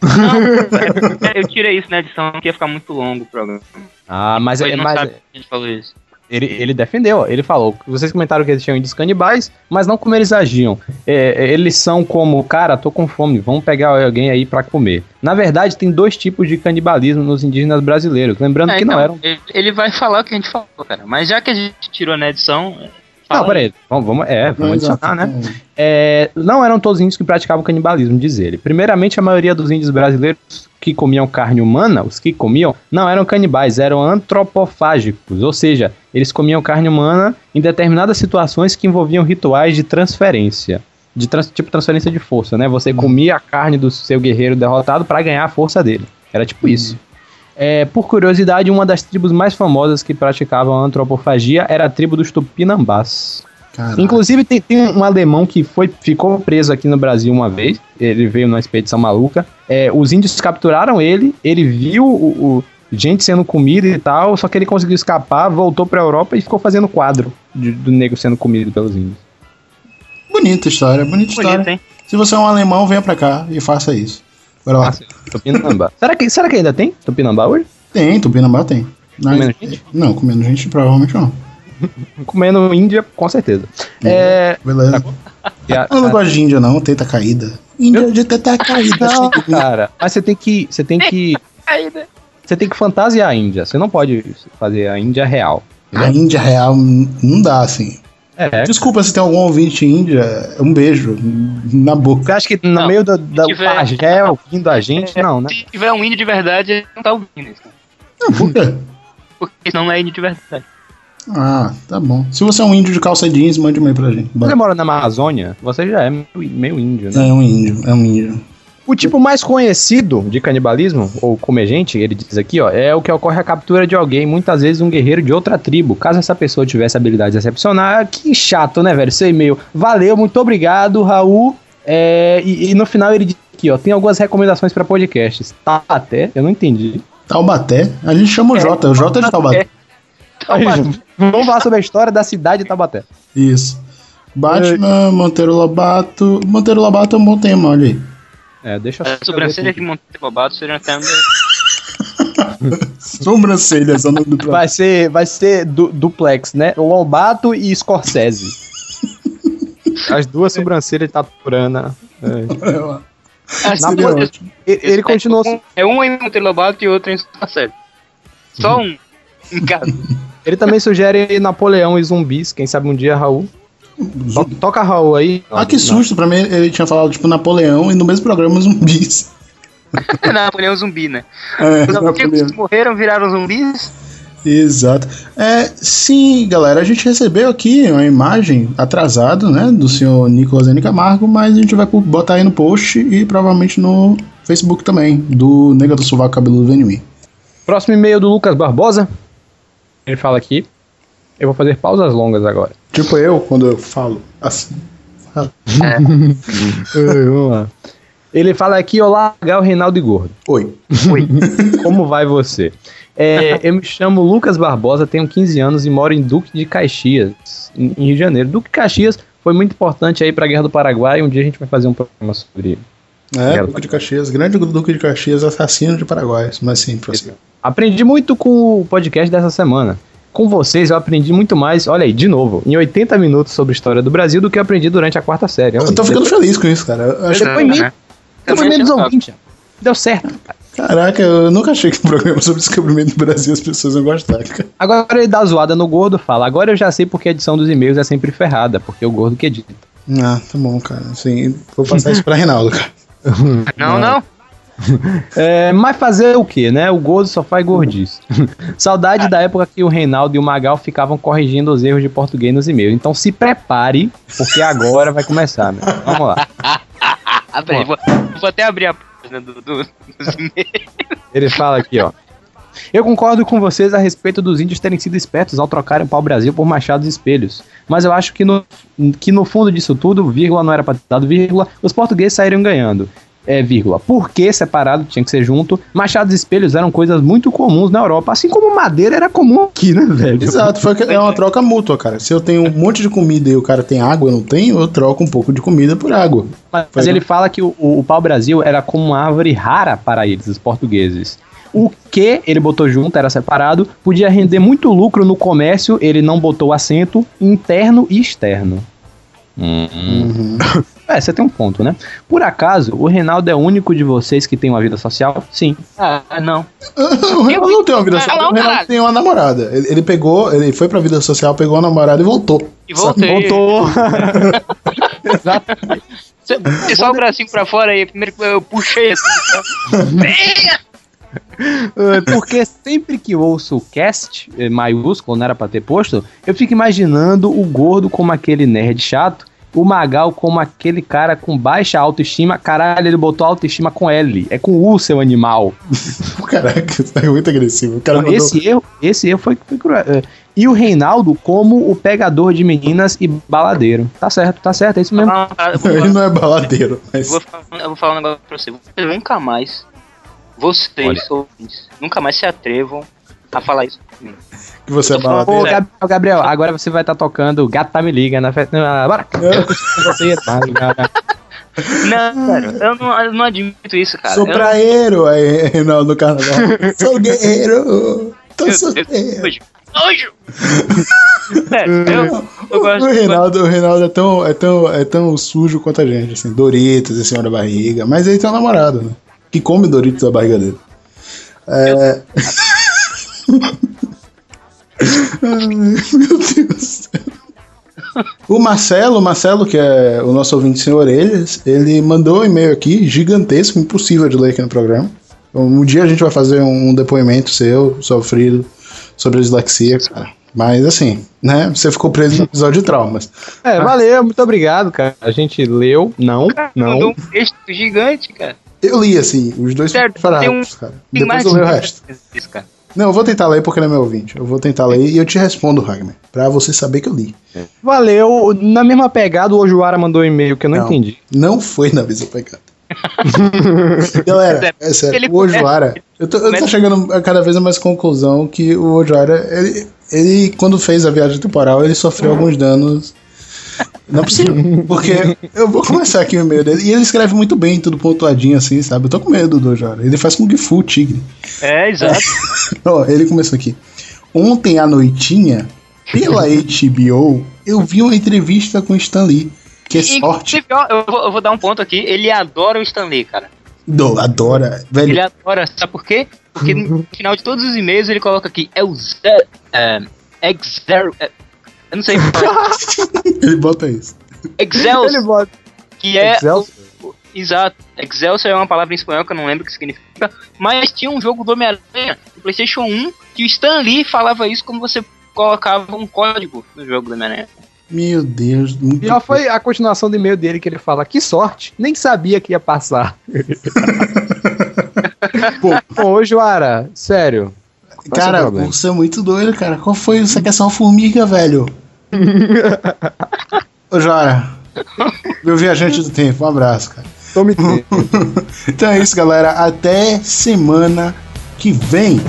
Não, é, eu tirei isso na edição, que ia ficar muito longo o programa. Ah, mas, é, mas a gente falou isso. Ele, ele defendeu, ele falou. Vocês comentaram que existiam índios canibais, mas não como eles agiam. É, é, eles são como, cara, tô com fome, vamos pegar alguém aí pra comer. Na verdade, tem dois tipos de canibalismo nos indígenas brasileiros. Lembrando É, que então, não eram. ele- Ele vai falar o que a gente falou, cara. Mas já que a gente tirou na edição. Não, peraí, vamos, vamos, é, vamos adicionar, né? É, não eram todos os índios que praticavam canibalismo, diz ele. Primeiramente, a maioria dos índios brasileiros que comiam carne humana, os que comiam, não eram canibais, eram antropofágicos, ou seja, eles comiam carne humana em determinadas situações que envolviam rituais de transferência. De trans- tipo transferência de força, né? Você comia a carne do seu guerreiro derrotado para ganhar a força dele. Era tipo isso. É, por curiosidade, uma das tribos mais famosas que praticavam a antropofagia era a tribo dos Tupinambás. Caraca. Inclusive, tem, tem um alemão que foi, ficou preso aqui no Brasil uma vez. Ele veio numa expedição maluca. É, os índios capturaram ele, ele viu o, o- gente sendo comida e tal, só que ele conseguiu escapar, voltou pra Europa e ficou fazendo quadro de- do negro sendo comido pelos índios. Bonita história, bonita história. Bonito, hein? Se você é um alemão, venha pra cá e faça isso. Bora lá. Tupinambá. será, que, será que ainda tem Tupinambá hoje? Tem, Tupinambá tem. Mas- Comendo gente? Não, comendo gente provavelmente não. Comendo Índia, com certeza. É, Beleza. a- Eu não gosto de Índia, não, teta caída. Índia de teta caída. Não, cara. Mas você tem que. Você tem que. você tem que fantasiar a Índia. Você não pode fazer a Índia real. A Índia real não dá, assim. É. Desculpa se tem algum ouvinte índia, um beijo na boca. Você acha que no Não, meio do, da tiver- pajé ouvindo a gente? Não, né? Se tiver um índio de verdade, não tá ouvindo isso. Ah, por quê? Porque senão não é índio de verdade. Ah, tá bom. Se você é um índio de calça jeans, mande um e-mail pra gente. Você mora na Amazônia, você já é meio, índio, né? É um índio, é um índio. O tipo mais conhecido de canibalismo, ou comer gente, ele diz aqui, ó, é o que ocorre a captura de alguém, muitas vezes um guerreiro de outra tribo. Caso essa pessoa tivesse habilidade excepcional, que chato, né, velho? Seu e-mail. Valeu, muito obrigado, Raul. É, e, e no final ele diz aqui, ó, tem algumas recomendações pra podcasts. Tá até, eu não entendi. Taubaté? A gente chama o Jota, o Jota é de Taubaté. Vamos falar sobre a história da cidade de Taubaté. Isso. Batman, Monteiro Lobato. Monteiro Lobato é um bom tema, olha aí. É, deixa eu A sobrancelha de Monteiro Lobato seria até Sobrancelhas, é o nome do programa. Vai ser, vai ser du- duplex, né? Lobato e Scorsese. As duas sobrancelhas de Taturana. É. Assim, Na ele, ele continuou. É um em Monteiro Lobato e outro em Scorsese. Só um. Em casa. Ele também sugere Napoleão e zumbis. Quem sabe um dia, Raul. To- Toca Raul aí. Ah, que susto, pra mim ele tinha falado tipo Napoleão e no mesmo programa zumbis. Napoleão zumbi, né? É, Os antigos morreram, viraram zumbis. Exato. É, sim, galera, a gente recebeu aqui uma imagem atrasada, né, do senhor Nicolas N. Camargo, mas a gente vai botar aí no post e provavelmente no Facebook também, do Nega do Sovaco Cabeludo mim. Próximo e-mail do Lucas Barbosa. Ele fala aqui. Eu vou fazer pausas longas agora. Tipo eu, quando eu falo assim. Vamos lá. Ele fala aqui, olá, Gal, Reinaldo e Gordo. Oi. Como vai você? É, eu me chamo Lucas Barbosa, tenho 15 anos e moro em Duque de Caxias, em Rio de Janeiro. Duque de Caxias foi muito importante aí pra Guerra do Paraguai. Um dia a gente vai fazer um programa sobre ele. É. Duque de Caxias, grande Duque de Caxias, assassino de Paraguai, mas sim, prossiga. Aprendi muito com o podcast dessa semana. Com vocês eu aprendi muito mais, olha aí, de novo, em 80 minutos sobre a história do Brasil do que eu aprendi durante a quarta série. Olha Eu tô ficando feliz com isso, cara. Eu achei- Depoimento, né? depoimento dos Também ouvintes. Deu certo. Caraca, eu nunca achei que um programa sobre descobrimento do Brasil as pessoas iam gostar, cara. Agora ele dá zoada no gordo fala. Agora eu já sei porque a edição dos e-mails é sempre ferrada, porque é o gordo que edita. Ah, tá bom, cara. Sim, vou passar isso pra Reinaldo, cara. Não, não. É, mas fazer o que, né? O gordo só faz gordice. Saudade da época que o Reinaldo e o Magal ficavam corrigindo os erros de português nos e-mails. Então se prepare, porque agora vai começar, meu. Vamos lá. Ah, peraí, vou, vou até abrir a página do, do, dos e-mails. Ele fala aqui, ó. Eu concordo com vocês a respeito dos índios terem sido espertos ao trocarem o pau-brasil por machados e espelhos. Mas eu acho que no, que no fundo disso tudo, vírgula, não era pra ter dado vírgula, os portugueses saíram ganhando. É, vírgula. Por que separado tinha que ser junto? Machados e espelhos eram coisas muito comuns na Europa, assim como madeira era comum aqui, né, velho? Exato, foi que- é uma troca mútua, cara. Se eu tenho um monte de comida e o cara tem água, eu não tenho, eu troco um pouco de comida por água. Mas Foi, ele fala que o, o pau-brasil era como uma árvore rara para eles, os portugueses. O que ele botou junto, era separado, podia render muito lucro no comércio, ele não botou acento interno e externo. É, você tem um ponto, né? Por acaso, o Reinaldo é o único de vocês que tem uma vida social? Sim. Ah, não. O Reinaldo não tem uma vida social, não, o Reinaldo tem uma namorada. Ele, ele pegou, ele foi pra vida social, pegou a namorada e voltou. E voltei. Voltou. Exato. Você só o bracinho pra fora aí. Primeiro que eu puxei assim. tá? É, Porque sempre que eu ouço o cast eh, maiúsculo, não era pra ter posto, eu fico imaginando o gordo como aquele nerd chato, o Magal como aquele cara com baixa autoestima. Caralho, ele botou autoestima com L. É com U, seu animal. Caraca, isso é muito agressivo. O cara mandou- Esse erro, esse erro foi, foi cruel. É, E o Reinaldo como o pegador de meninas e baladeiro. Tá certo, tá certo, é isso mesmo. parada- vou Ele não é baladeiro, mas. vou falar- eu vou falar um negócio pra você. Vocês nunca mais, vocês, Olha. ouvintes, nunca mais se atrevam a falar isso comigo. Que você é falando- Ô. Gabriel, Gabriel, agora você vai estar tocando Gato Tá Me Liga na festa. Bora! Com você, tá? Não, sério, eu não, eu não admito isso, cara. Sou Eu- praieiro aí, Reinaldo, no carnaval. Sou guerreiro. Tô solteiro. Nojo! Nojo! Sério, eu, eu gosto O Reinaldo, o Reinaldo é tão, é, tão, é tão sujo quanto a gente, assim, Doritos cima da barriga. Mas ele tem um namorado, né? Que come Doritos da barriga dele. É... Ai, meu Deus do céu. O Marcelo, o Marcelo, que é o nosso ouvinte sem orelhas, ele mandou um e-mail aqui, gigantesco, impossível de ler aqui no programa. Um dia a gente vai fazer um depoimento seu, sofrido, sobre a dislexia, cara. Mas assim, né? Você ficou preso no episódio de traumas. É, valeu, muito obrigado, cara. A gente leu, não, Mandou não. um texto gigante, cara. Eu li, assim, os dois Certo, parágrafos, um- cara. Depois eu leio o resto. isso, cara. Não, eu vou tentar ler porque ele é meu ouvinte. Eu vou tentar ler e eu te respondo, Ragnar. Pra você saber que eu li. Valeu. Na mesma pegada, o Ojuara mandou um e-mail que eu não, Não. entendi. Não foi na mesma pegada. Galera, é sério, Ele o Ojuara. Eu tô, eu tô chegando a cada vez a mais conclusão que o Ojuara, ele, ele, quando fez a viagem temporal, ele sofreu alguns danos. Não é possível. Porque eu vou começar aqui o e-mail dele. E ele escreve muito bem, tudo pontuadinho assim, sabe? Eu tô com medo do Ojuara. Ele faz com Gifu, tigre. É, exato. Ó, ele começou aqui. Ontem à noitinha, pela HBO, eu vi uma entrevista com o Stan Lee. Que é sorte. Inclusive, ó, eu vou, eu vou dar um ponto aqui. Ele adora o Stanley, cara. Do, adora. Velho, Ele adora, sabe por quê? Porque no final de todos os e-mails ele coloca aqui, é o Zero. É, X0. Eu não sei. ele bota isso. Excelsior. Ele bota. que é. Excelsior? o- exato. Excelsior é uma palavra em espanhol que eu não lembro o que significa. Mas tinha um jogo do Homem-Aranha do PlayStation 1 que o Stan Lee falava isso quando você colocava um código no jogo do Homem-Aranha. Meu Deus. Muito Pior foi a continuação do e-mail dele que ele fala: Que sorte, nem sabia que ia passar. Pô, Ojuara, sério. Qual é o Cara, você é muito doido, cara. Qual foi? Você quer ser uma formiga, velho? Ô, Jora. Meu viajante do tempo, um abraço, cara. Tome tempo. Então é isso, galera. Até semana que vem.